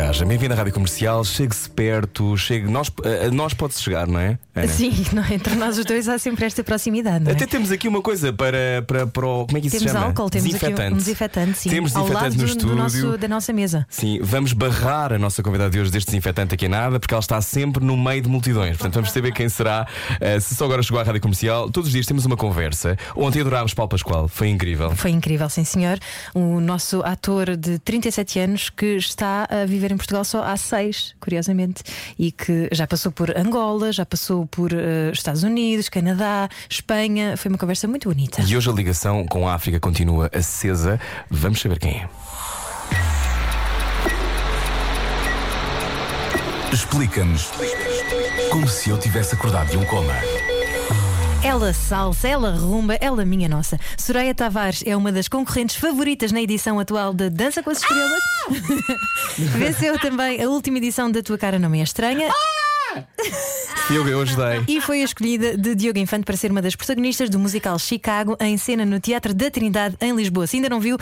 viagem, bem-vindo à Rádio Comercial. Chegue-se perto, chegue. Nós, a, nós pode-se chegar, não é? Ana? Sim, não, entre nós os dois há sempre esta proximidade, é? Até temos aqui uma coisa para, para, para o. Como é que isso Temos se chama? álcool, temos desinfetante. aqui um desinfetante, sim. Temos ao desinfetante lado no do, estúdio. do nosso, da nossa mesa. Sim, vamos barrar a nossa convidada de hoje deste desinfetante aqui a nada, porque ela está sempre no meio de multidões. Portanto, vamos saber quem será. Uh, se só agora chegou à Rádio Comercial, todos os dias temos uma conversa. Ontem adorámos Paulo Pascoal, foi incrível. Foi incrível, sim senhor. O nosso ator de 37 anos que está a viver em Portugal só há seis, curiosamente, e que já passou por Angola, já passou por eh, Estados Unidos, Canadá, Espanha. Foi uma conversa muito bonita. E hoje a ligação com a África continua acesa. Vamos saber quem é. Explica-nos como se eu tivesse acordado de um coma. Ela salsa, ela rumba, ela minha nossa. Soraya Tavares é uma das concorrentes favoritas na edição atual de Dança com as Estrelas. Venceu também a última edição da Tua Cara Não Me É Estranha. Eu, eu ajudei. E foi a escolhida de Diogo Infante para ser uma das protagonistas do musical Chicago, em cena no Teatro da Trindade, em Lisboa. Se ainda não viu,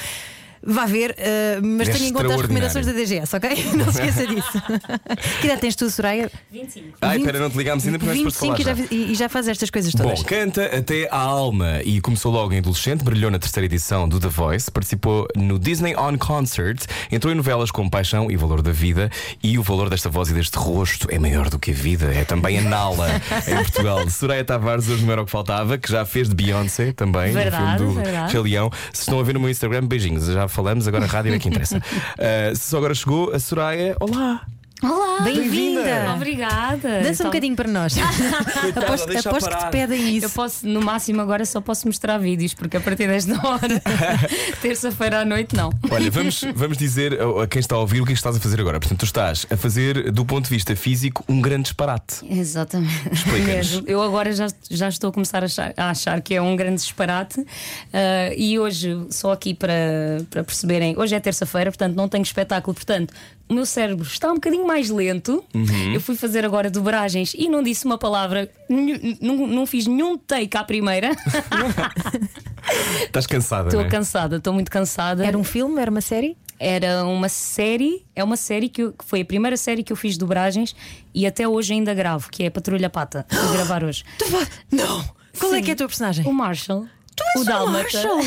vá ver, eh, mas É tenha em conta as recomendações da DGS, ok? Não se esqueça disso. que idade tens tu, Soraya? 25. Ai, 20 espera, não te ligámos ainda porque nós depois 25 e já, falar. já. e- e já faz estas coisas todas. Bom, canta até a alma e começou logo em adolescente, brilhou na terceira edição do The Voice, participou no Disney On Concert, entrou em novelas como Paixão e Valor da Vida e o valor desta voz e deste rosto é maior do que a vida, é também a Nala em Portugal. Soraya Tavares, hoje não era o que faltava, que já fez de Beyoncé também, Verdade, no filme do verdade. Rei Leão. Se estão a ver no meu Instagram, beijinhos, já falamos, agora a rádio é que interessa. Uh, se só agora chegou, a Soraya, olá! Olá! Bem-vinda! Obrigada! Dança um Então, bocadinho para nós. aposto deixa aposto que te pedem Eu isso. posso, no máximo, agora só posso mostrar vídeos, porque a partir desta hora, terça-feira à noite, não. Olha, vamos, vamos dizer a, a quem está a ouvir o que é que estás a fazer agora. Portanto, tu estás a fazer, do ponto de vista físico, um grande disparate. Exatamente. Explica-nos. Eu agora já, já estou a começar a achar, a achar que é um grande disparate. Ah, e hoje, só aqui para, para perceberem, hoje é terça-feira, portanto não tenho espetáculo, portanto. O meu cérebro está um bocadinho mais lento. Uhum. Eu fui fazer agora dobragens e não disse uma palavra, não, não fiz nenhum take à primeira. Estás cansada, Estou não é? cansada, estou muito cansada. Era um filme? Era uma série? Era uma série, é uma série que, eu- que foi a primeira série que eu fiz dobragens e até hoje ainda gravo, que é Patrulha Pata. Vou gravar hoje. Não! Qual é Sim. que é a tua personagem? O Marshall. És o o Dálmata. Marshall.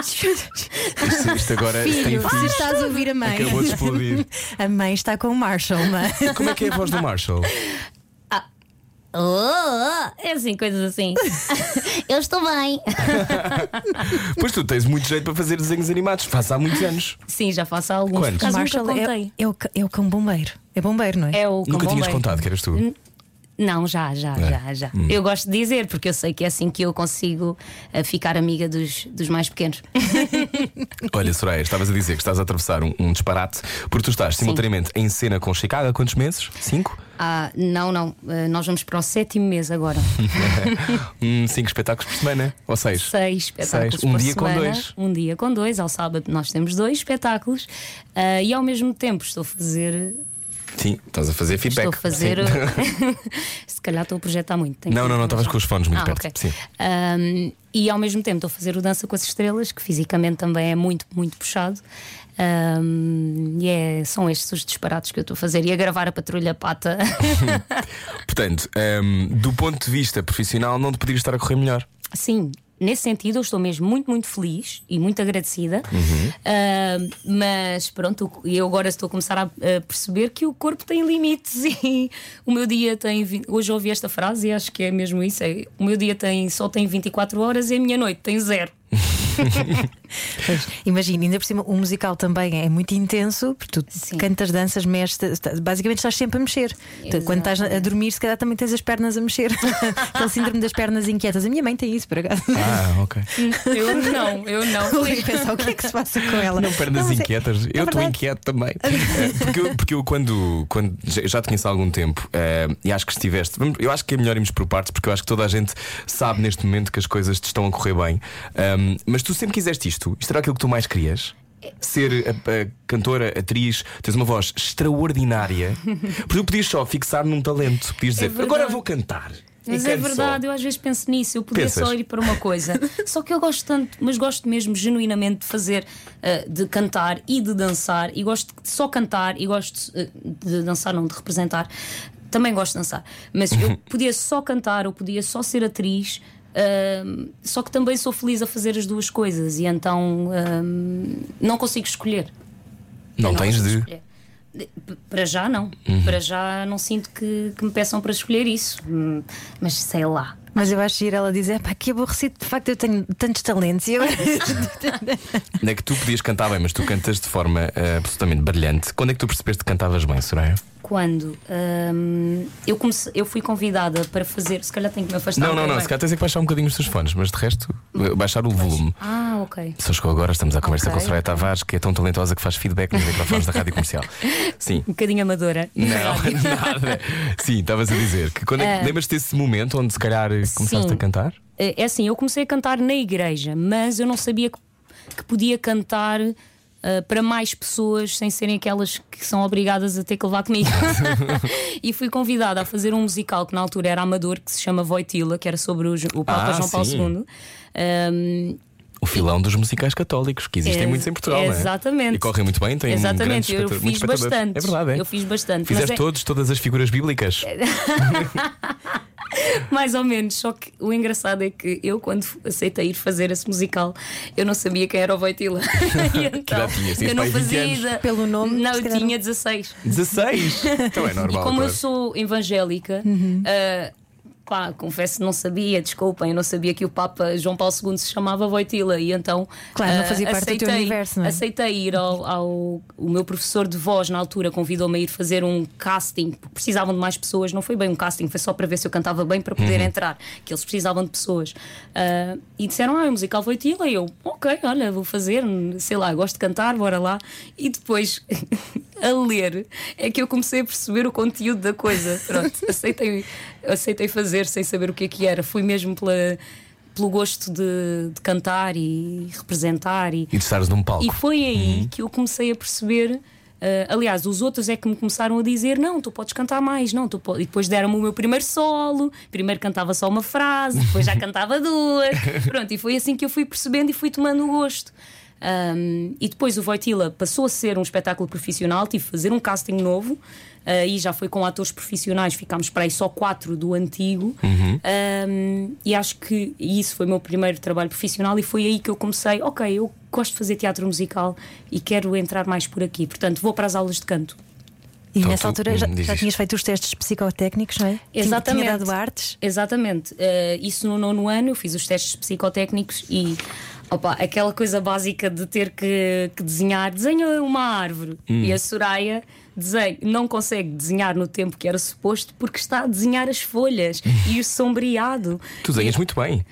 Isto, isto agora Filho, se filhos. estás a ouvir a mãe. Acabou de explodir. A mãe está com o Marshall, mãe. Como é que é a voz do Marshall? Oh, é assim, coisas assim. eu estou bem. Pois tu tens muito jeito para fazer desenhos animados. Faz há muitos anos. Sim, já faço há alguns. Quantos? Marshall nunca é, contei. é, o, é o cão bombeiro. É bombeiro, não é? É o Nunca cão tinhas bombeiro. contado que eras tu. Não, já, já, É. já, já. Eu gosto de dizer, porque eu sei que é assim que eu consigo eh, ficar amiga dos, dos mais pequenos. Olha, Soraya, estavas a dizer que estás a atravessar um, um disparate porque tu estás simultaneamente em cena com Chicago há quantos meses? Cinco? Ah, não, não. Eh, nós vamos para o sétimo mês agora. Hum, cinco espetáculos por semana? Ou seis? Seis espetáculos Seis. Um por dia com semana. dois. Um dia com dois. Ao sábado nós temos dois espetáculos ah, e ao mesmo tempo estou a fazer. Sim, estás a fazer feedback. Estou a fazer. Se calhar estou a projetar muito. Não, não, não, estavas com os fones muito Ah, perto. ok. Sim. Ahm, e ao mesmo tempo estou a fazer o Dança com as Estrelas, que fisicamente também é muito, muito puxado. Ahm, e é, são estes os disparates que eu estou a fazer. E a gravar a Patrulha Pata. Portanto, hum, do ponto de vista profissional, não te podia estar a correr melhor. Sim, nesse sentido eu estou mesmo muito, muito feliz e muito agradecida. Ah, mas pronto, eu agora estou a começar a, perceber que o corpo tem limites e o meu dia tem. Hoje ouvi esta frase e acho que é mesmo isso: é, o meu dia tem, só tem 24 horas e a minha noite tem zero. Pois, Imagina, ainda por cima, o musical também é muito intenso, porque tu Sim. cantas, danças, mexes, basicamente estás sempre a mexer. Tu, Quando estás a dormir, se calhar também tens as pernas a mexer. Aquele síndrome das pernas inquietas. A minha mãe tem isso, por acaso. Ah, ok. Eu não, eu não. Eu pensar o que é que se passa com ela. Não pernas mas é- inquietas. eu estou inquieto também. Eh, porque eu, porque eu quando, quando já já te conheço há algum tempo eh, e acho que estiveste. Eu acho que é melhor irmos por partes, porque eu acho que toda a gente sabe neste momento que as coisas te estão a correr bem. Ahm, mas tu sempre quiseste isto. Isto era aquilo que tu mais querias? Ser a, a cantora, atriz, tens uma voz extraordinária. Porque tu podias só fixar num talento. Podias dizer, verdade. agora vou cantar. Mas é canto só. verdade, eu às vezes penso nisso. Eu podia Pensas? só ir para uma coisa. só que eu gosto tanto, mas gosto mesmo genuinamente de fazer, eh, de cantar e de dançar. E gosto de só cantar e gosto eh, de dançar, não de representar. Também gosto de dançar. Mas eu podia só cantar, eu podia só ser atriz. Só que também sou feliz a fazer as duas coisas e então ahm, não consigo escolher. Não Eu tens de. escolher. Para já não. Uhum. Para já não sinto que, que me peçam para escolher isso. Hum, Mas sei lá. Mas eu acho que ela dizer, pá, que aborrecido, de facto eu tenho tantos talentos. E eu... Não é que tu podias cantar bem, mas tu cantas de forma eh, absolutamente brilhante. Quando é que tu percebeste que cantavas bem, Soraya? Quando hum, eu, comecei, eu fui convidada para fazer, se calhar tenho que me afastar. Não, um não, não. Se calhar tens é que baixar um bocadinho os teus fones, mas de resto, eh, baixar o volume. Ah, ok. Só chegou agora, estamos à conversa Ok, com a Soraya. Tavares, que é tão talentosa que faz feedback nos microfones da rádio comercial. Sim. Um bocadinho amadora. Não, nada. Sim, estavas a dizer que quando é que lembras-te desse momento onde se calhar começaste Ah. Sim. a cantar? É é assim, eu comecei a cantar na igreja, mas eu não sabia que, que podia cantar ah, para mais pessoas sem serem aquelas que são obrigadas a ter que levar comigo. e fui convidada a fazer um musical que na altura era amador, que se chama Voitila, que era sobre o, o Papa Ah, João Paulo sim. II. Um, O filão dos musicais católicos, que existem Ex- muitos em Portugal. não é? Exatamente. E correm muito bem, têm Exatamente, eu fiz bastante. É verdade, é. Eu fiz bastante. Fizeste é- todos, todas as figuras bíblicas. Mais ou menos, só que o engraçado é que eu, quando aceitei ir fazer esse musical, eu não sabia quem era o Voitila. E então? Tinhas eu não pai 20 fazia. Pelo nome, Não, eu tinha 16. 16! Então é E normal. como eu sou evangélica, ah, pá, confesso que não sabia, desculpem, eu não sabia que o Papa João Paulo II se chamava Voitila e então. Claro, não fazia parte do teu aceitei- universo, não é? Aceitei ir ao, ao. O meu professor de voz na altura convidou-me a ir fazer um casting, precisavam de mais pessoas, não foi bem um casting, foi só para ver se eu cantava bem para Uhum. poder entrar, que eles precisavam de pessoas. Ah, e disseram, ah, o musical Voitila, e eu, ok, olha, vou fazer, sei lá, gosto de cantar, bora lá. E depois. A ler é que eu comecei a perceber o conteúdo da coisa. Pronto, aceitei, aceitei fazer sem saber o que é que era. Fui mesmo pela, pelo gosto de, de cantar e representar. E, E de estares num palco. e foi aí que eu comecei a perceber. eh, aliás, os outros é que me começaram a dizer: Não, tu podes cantar mais, não, tu po-" E depois deram-me o meu primeiro solo. Primeiro cantava só uma frase, depois já cantava duas. Pronto, e foi assim que eu fui percebendo e fui tomando o gosto. Um, e depois o Voitila passou a ser um espetáculo profissional, tive que fazer um casting novo. Aí já foi com atores profissionais, ficámos para aí só quatro do antigo. Um, e acho que isso foi o meu primeiro trabalho profissional. E foi aí que eu comecei: ok, eu gosto de fazer teatro musical e quero entrar mais por aqui. Portanto, vou para as aulas de canto. E Então nessa tu- altura já, hum, já tinhas feito os testes psicotécnicos, não é? Exatamente. Tinha dado artes. Exatamente. Eh, isso no nono ano, eu fiz os testes psicotécnicos e opa, aquela coisa básica de ter que, que desenhar, desenha uma árvore. Hum. E a Soraya desenha, não consegue desenhar no tempo que era suposto porque está a desenhar as folhas e o sombreado. Tu desenhas muito bem.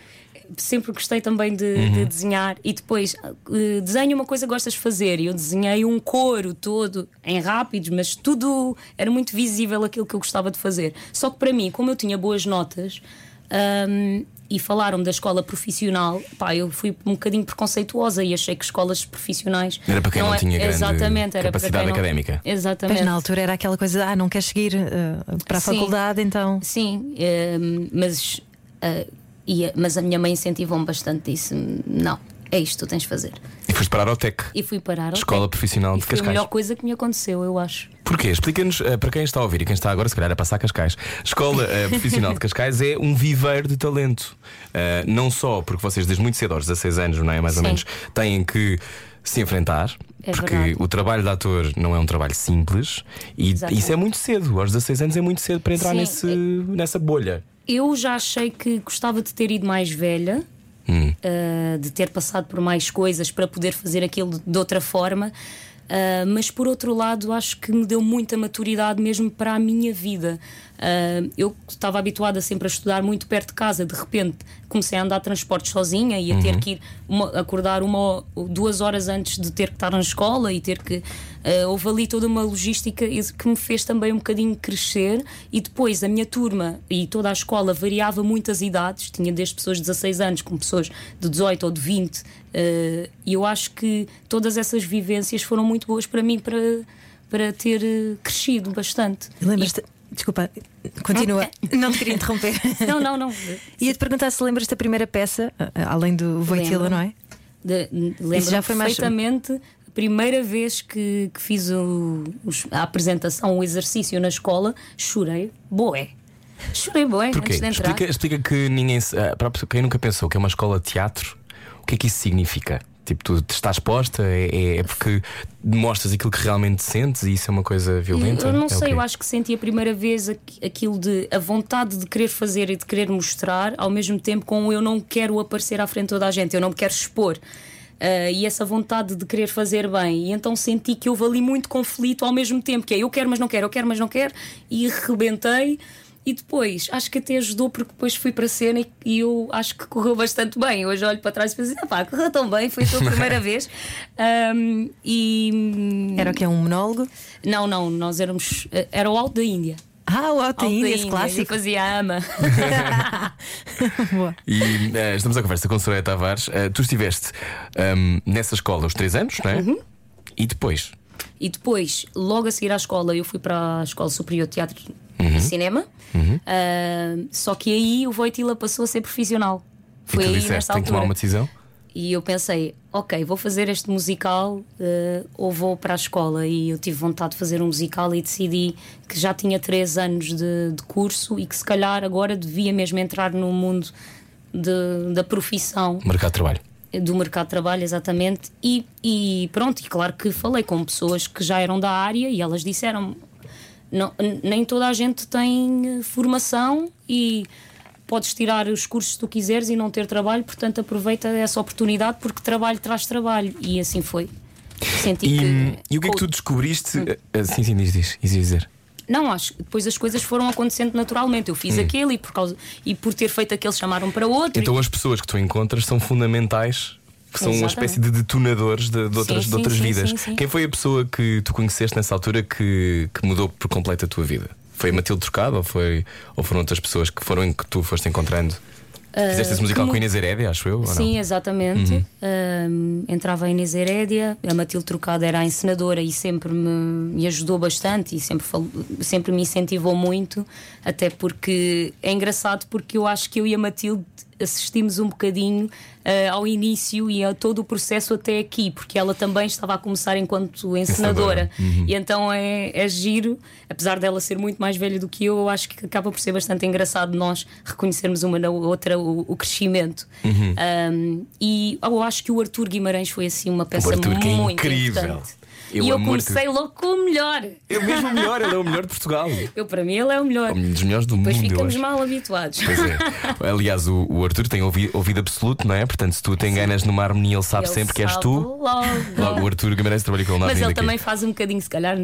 Sempre gostei também de, Uhum. de desenhar e depois eh, desenho uma coisa que gostas de fazer. E eu desenhei um coro todo em rápidos, mas tudo era muito visível aquilo que eu gostava de fazer. Só que para mim, como eu tinha boas notas ahm, e falaram da escola profissional, pá, eu fui um bocadinho preconceituosa e achei que escolas profissionais Era para quem não é- tinha grande exatamente, era para capacidade quem não- académica. Exatamente. Mas na altura era aquela coisa, ah, não queres seguir eh, para a Sim. faculdade, então. Sim, ehm, mas, ah, ia- mas a minha mãe incentivou-me bastante. Disse: não, é isto que tu tens de fazer. Foste parar ao TEC. E fui parar. ao Escola TEC. Profissional E de foi a Cascais. melhor coisa que me aconteceu, eu acho. Porquê? Explica-nos, eh, para quem está a ouvir e quem está agora, se calhar, a passar Cascais. Escola eh, Profissional de Cascais é um viveiro de talento. Eh, não só porque vocês, desde muito cedo, aos 16 anos, não é? Mais ou Sim. menos, têm que se enfrentar. É porque verdade. o trabalho de ator não é um trabalho simples e Exatamente. isso é muito cedo. Aos 16 anos é muito cedo para entrar Sim. nesse, nessa bolha. Eu já achei que gostava de ter ido mais velha. Uh, de ter passado por mais coisas para poder fazer aquilo de outra forma. Uh, mas por outro lado, acho que me deu muita maturidade mesmo para a minha vida. Uh, eu estava habituada sempre a estudar muito perto de casa, de repente comecei a andar transportes sozinha e a ter que ir uma- acordar uma ou duas horas antes de ter que estar na escola e ter que. Uh, houve ali toda uma logística que me fez também um bocadinho crescer. E depois a minha turma e toda a escola variava muitas idades, tinha desde pessoas de 16 anos com pessoas de 18 ou de 20. uh, e eu acho que todas essas vivências foram muito boas para mim para, para ter uh, crescido bastante. Lembras-te? Desculpa, continua. Não te queria interromper. Não, não, não. Ia-te perguntar se lembras da primeira peça, além do Voitila, não é? De, lembro já foi mais- perfeitamente primeira vez que, que fiz o- a apresentação, o exercício na escola, chorei, boé. Chorei boé Porquê? antes de entrar. Explica, explica que ninguém. ah, para quem nunca pensou que é uma escola de teatro, o que é que isso significa? Tipo, tu estás exposta, é, é- é porque mostras aquilo que realmente sentes e isso é uma coisa violenta? Eu não É sei, eu acho que senti a primeira vez aqu- aquilo de a vontade de querer fazer e de querer mostrar, ao mesmo tempo com eu não quero aparecer à frente de toda a gente, eu não me quero expor. Ah, e essa vontade de querer fazer bem, e então senti que houve ali muito conflito ao mesmo tempo, que é eu quero, mas não quero, eu quero, mas não quero, e rebentei. E depois, acho que até ajudou porque depois fui para a cena e, e eu acho que correu bastante bem. Hoje olho para trás e penso, pá, correu tão bem, foi a tua primeira vez. Ahm, e Era o que é um monólogo? não, não, nós éramos. Era o Alto da Índia. Ah, o Índia, esse clássico. fazia a ama. Boa. E eh, estamos à conversa com Soraya Tavares. Eh, tu estiveste ahm, nessa escola os três anos, não é? Uhum. E depois? e depois, logo a seguir à escola, eu fui para a Escola Superior de Teatro Uhum. e Cinema. Ah, só que aí o Voitila passou a ser profissional. Foi e tu aí disseste, nessa tenho que tomar altura. uma decisão? E eu pensei, ok, vou fazer este musical eh, ou vou para a escola. E eu tive vontade de fazer um musical e decidi que já tinha três anos de, de curso e que se calhar agora devia mesmo entrar no mundo de- da profissão Mercado de trabalho. do mercado de trabalho, exatamente. E, e pronto, e claro que falei com pessoas que já eram da área e elas disseram: não, nem toda a gente tem eh, formação e podes tirar os cursos que tu quiseres e não ter trabalho, portanto aproveita essa oportunidade porque trabalho traz trabalho. E assim foi. Senti E, que. e o que é que tu descobriste? eh, sim, sim, diz, diz, diz dizer. Não, acho que depois as coisas foram acontecendo naturalmente. Eu fiz aquele e por, causa, e por ter feito aquele chamaram para outro. Então as pessoas que tu encontras são fundamentais. Que são uma Exatamente. espécie de detonadores de, de outras, Sim, de outras sim, sim, vidas. sim, sim. Quem foi a pessoa que tu conheceste nessa altura que, que mudou por completo a tua vida? Foi a Matilde Trocado ou, foi, ou foram outras pessoas que foram que tu foste encontrando? Fizeste esse musical que com Inês Herédia, acho eu? Sim, exatamente. Um, entrava a Inês Herédia, a Matilde Trocado era a encenadora e sempre me, me ajudou bastante e sempre, fal- sempre me incentivou muito, até porque é engraçado porque eu acho que eu e a Matilde assistimos um bocadinho eh, ao início e a todo o processo até aqui, porque ela também estava a começar enquanto encenadora. E então é, é giro, apesar dela ser muito mais velha do que eu, eu acho que acaba por ser bastante engraçado nós reconhecermos uma na outra o, o crescimento. Um, e eu acho que o Arthur Guimarães foi assim uma peça Arthur, que é muito incrível. importante. Eu e eu comecei logo com o melhor. É mesmo o melhor, ele é o melhor de Portugal. Eu, para mim, ele é o melhor. Um dos melhores do Depois mundo. eu ficamos mal habituados. Pois é. Aliás, o, o Arthur tem ouvido, ouvido absoluto, não é? Portanto, se tu te enganas numa harmonia, ele sabe Ele sempre que és tu. Logo. Logo, o Arthur Guimarães trabalha com ele na Mas ele também faz um bocadinho, se calhar,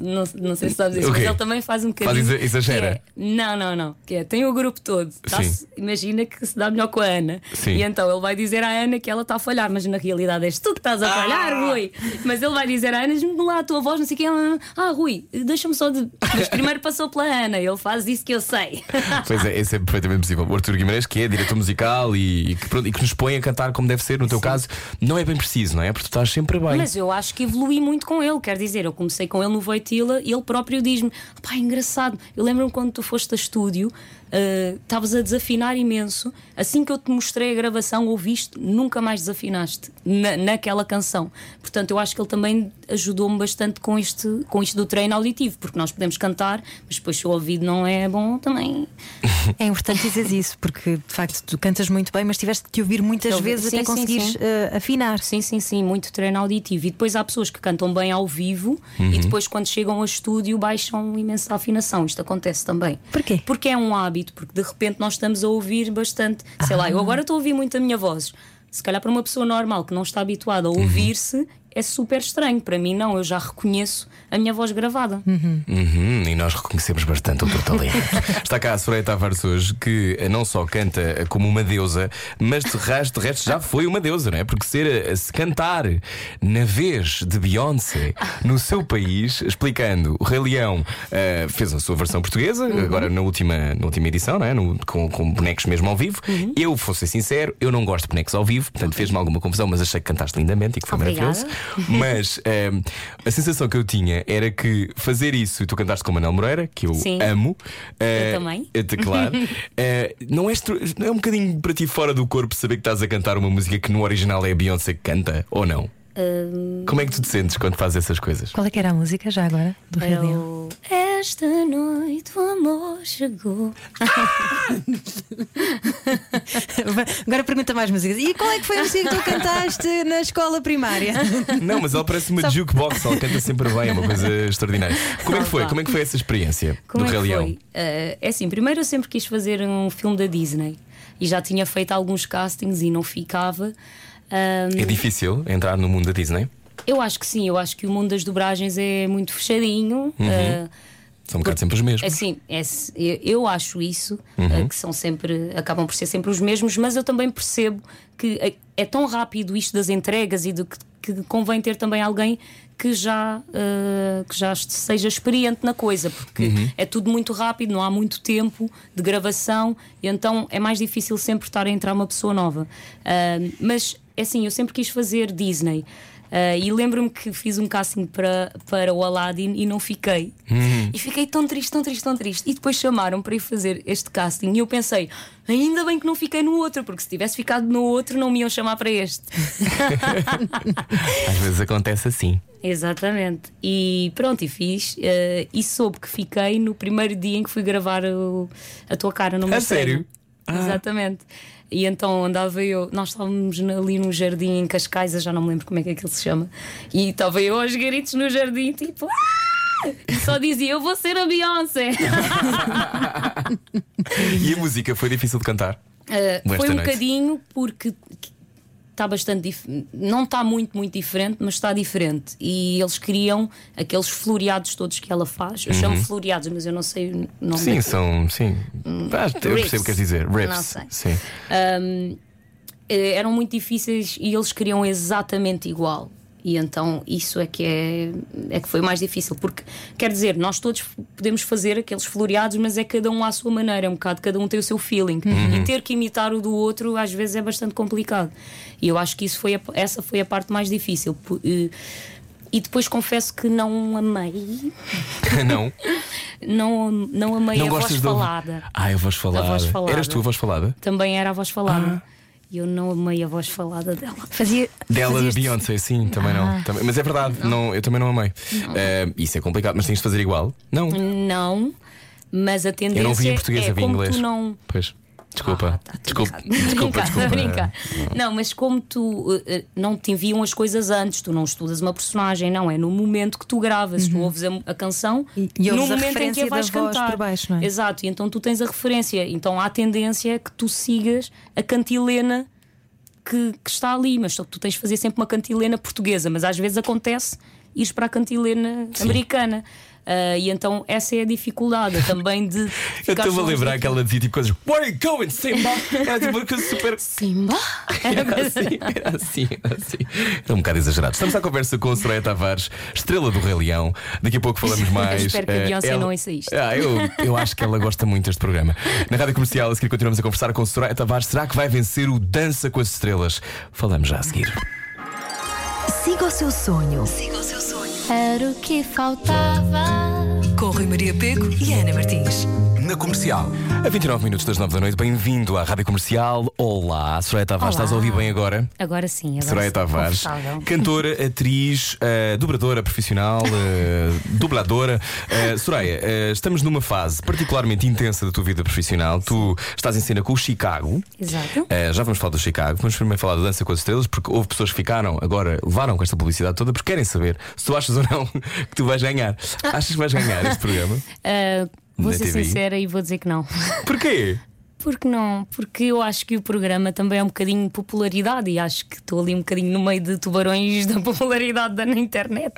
não, não sei se sabes isso, O mas ele também faz um bocadinho. Faz exa- exagera? é- não, não, não. Que é, tem o grupo todo. Tá-se- imagina que se dá melhor com a Ana. Sim. E então ele vai dizer à Ana que ela está a falhar, mas na realidade és tu que estás a falhar, Ah! Rui. Mas ele vai dizer à Ana, diz-me lá a tua voz, não sei o que. Ela, ah, Rui, deixa-me só de. Mas primeiro passou pela Ana, ele faz isso que eu sei. Pois é, esse é perfeitamente possível. O Arthur Guimarães, que é diretor musical e, e que, pronto, e que nos põe a cantar como deve ser, no teu caso, não é bem preciso, não é? Porque tu estás sempre bem. Mas eu acho que evolui muito com ele. Quer dizer, eu comecei com ele no Voitila e ele próprio diz-me: pá, é engraçado. Eu lembro-me quando tu foste a estúdio, ah, estavas a desafinar imenso. Assim que eu te mostrei a gravação, ouviste, nunca mais desafinaste na, naquela canção. Portanto, eu acho que ele também ajudou-me bastante com, este, com isto do treino auditivo, porque nós podemos cantar, mas depois se o ouvido não é bom, também. É importante dizer isso, porque de facto tu cantas muito bem, mas tiveste que te ouvir muitas vezes sim, até conseguires sim. eh, afinar. Sim, sim, sim, muito treino auditivo. E depois há pessoas que cantam bem ao vivo e depois, quando quando chegam ao estúdio baixam imenso a afinação. Isto acontece também. Porquê? Porque é um hábito, porque de repente nós estamos a ouvir bastante. Sei lá, eu agora estou a ouvir muito a minha voz. Se calhar para uma pessoa normal que não está habituada a ouvir-se, é super estranho. Para mim, não, eu já reconheço a minha voz gravada. Uhum, e nós reconhecemos bastante o teu talento. Está cá a Soraya Tavares hoje, que não só canta como uma deusa, mas de resto, de resto já foi uma deusa, não é? Porque ser a, se cantar na vez de Beyoncé no seu país, explicando o Rei Leão, eh, fez a sua versão portuguesa, agora na última, na última edição, não é? No- com, com bonecos mesmo ao vivo. Eu, vou ser sincero, eu não gosto de bonecos ao vivo, portanto fez-me alguma confusão, mas achei que cantaste lindamente e que foi Obrigada. maravilhoso. Mas ehm, a sensação que eu tinha era que fazer isso, e tu cantaste com o Manel Moreira, que eu Sim. amo. eh, também. eh, claro. eh, não, é estru- não é um bocadinho para ti fora do corpo saber que estás a cantar uma música que no original é a Beyoncé que canta, ou não? Como é que tu te sentes quando fazes essas coisas? Qual é que era a música já agora? Do Rei Leão? Eu, esta noite o amor chegou. Agora pergunta mais músicas. E qual é que foi a música que tu cantaste na escola primária? Não, mas ela parece uma Só- jukebox, ela canta sempre bem, é uma coisa extraordinária. Como é que foi? Como é que foi essa experiência Como do é Rei Leão? Eh, é assim, primeiro eu sempre quis fazer um filme da Disney e já tinha feito alguns castings e não ficava. Ahm, É difícil entrar no mundo da Disney? eu acho que sim, eu acho que o mundo das dobragens é muito fechadinho. eh, São um bocado sempre os mesmos. É Assim, é, eu- eu acho isso, Uhum. eh, que são sempre, acabam por ser sempre os mesmos, mas eu também percebo que é, é tão rápido isto das entregas e do que, que convém ter também alguém que já, eh, que já seja experiente na coisa, porque Uhum. é tudo muito rápido, não há muito tempo de gravação, e então é mais difícil sempre estar a entrar uma pessoa nova. Ah, mas é assim, eu sempre quis fazer Disney. Ah, e lembro-me que fiz um casting para, para o Aladdin e não fiquei. E fiquei tão triste, tão triste, tão triste. E depois chamaram para ir fazer este casting. E eu pensei, ainda bem que não fiquei no outro, porque se tivesse ficado no outro, não me iam chamar para este. Às vezes acontece assim. Exatamente. E pronto, e fiz. eh, e soube que fiquei no primeiro dia em que fui gravar o- a tua cara no meu A sério? Ah. Exatamente. E então andava eu, nós estávamos ali num jardim em Cascais, eu já não me lembro como é que aquilo se chama, e estava eu aos gritos no jardim, tipo. "Ah!" E só dizia, eu vou ser a Beyoncé. E a música foi difícil de cantar? Uh, foi um noite. bocadinho porque está bastante não está muito muito diferente mas está diferente e eles criam aqueles floreados todos que ela faz eu chamo floreados mas eu não sei o nome Uhum. Sim, são. Sim. Ah, eu percebo o que queres dizer. Riffs. Não sei. Sim. Eh, eram muito difíceis e eles queriam exatamente igual e então isso é que é, é que foi mais difícil porque quer dizer nós todos podemos fazer aqueles floreados mas é cada um à sua maneira é um bocado cada um tem o seu feeling. E ter que imitar o do outro às vezes é bastante complicado. E eu acho que isso foi a- essa foi a parte mais difícil. P- eh, e depois confesso que não amei. Não. não, não amei Não a voz falada. Ah, a voz falada. voz falada. Eras tu a voz falada? também era a voz falada e eu não amei a voz falada dela Fazia. Dela da Beyoncé, sim, também não. Também- mas é verdade, não. eu também não amei. Eh, isso é complicado, mas tens de fazer igual? Não. Não, mas a tendência Eu não vi em português, é eu vi em inglês. tu não. Pois. Desculpa. Ah, tá, desculpa. Desculpa, desculpa. brincando. Não, mas como tu uh, não te enviam as coisas antes, tu não estudas uma personagem, não, é no momento que tu gravas, tu ouves a, a canção E- e no momento em que a vais cantar. por baixo, não é? Exato, e então tu tens a referência, então há a tendência que tu sigas a cantilena que, que está ali, mas só que tu tens de fazer sempre uma cantilena portuguesa, mas às vezes acontece ires para a cantilena americana. Ah, e então essa é a dificuldade também de. Eu ficares estou a lembrar que ela dizia tipo coisas. Where are you going, Simba? Era tipo uma coisa super. Simba? Era assim, era assim, era assim. Era um bocado exagerado. Estamos à conversa com a Soraya Tavares, estrela do Rei Leão. Daqui a pouco falamos mais. Espero que a Eh, Beyoncé ela- não ouça isto. Ah, eu, eu acho que ela gosta muito deste programa. Na rádio comercial, a seguir continuamos a conversar com a Soraya Tavares. Será que vai vencer o Dança com as Estrelas? Falamos já a seguir. Siga o seu sonho. Era o que faltava. Com Rui Maria Pego e Ana Martins. Na comercial. A 29 minutos das 9 da noite, bem-vindo à Rádio Comercial. Olá, Soraya Tavares, Olá. estás a ouvir bem agora? Agora sim, agora Soraya Tavares, cantora, atriz, eh, dobradora profissional, eh, dubladora. Eh, Soraya, eh, estamos numa fase particularmente intensa da tua vida profissional. Tu estás em cena com o Chicago. Exato. Já vamos falar do Chicago. Vamos primeiro falar da Dança com as Estrelas, porque houve pessoas que ficaram, agora levaram com esta publicidade toda, porque querem saber se tu achas ou não que tu vais ganhar. Achas que vais ganhar este programa? Ah, vou ser TVI? sincera e vou dizer que não. Porquê? Porque não? Porque eu acho que o programa também é um bocadinho de popularidade e acho que estou ali um bocadinho no meio de tubarões da popularidade da na internet.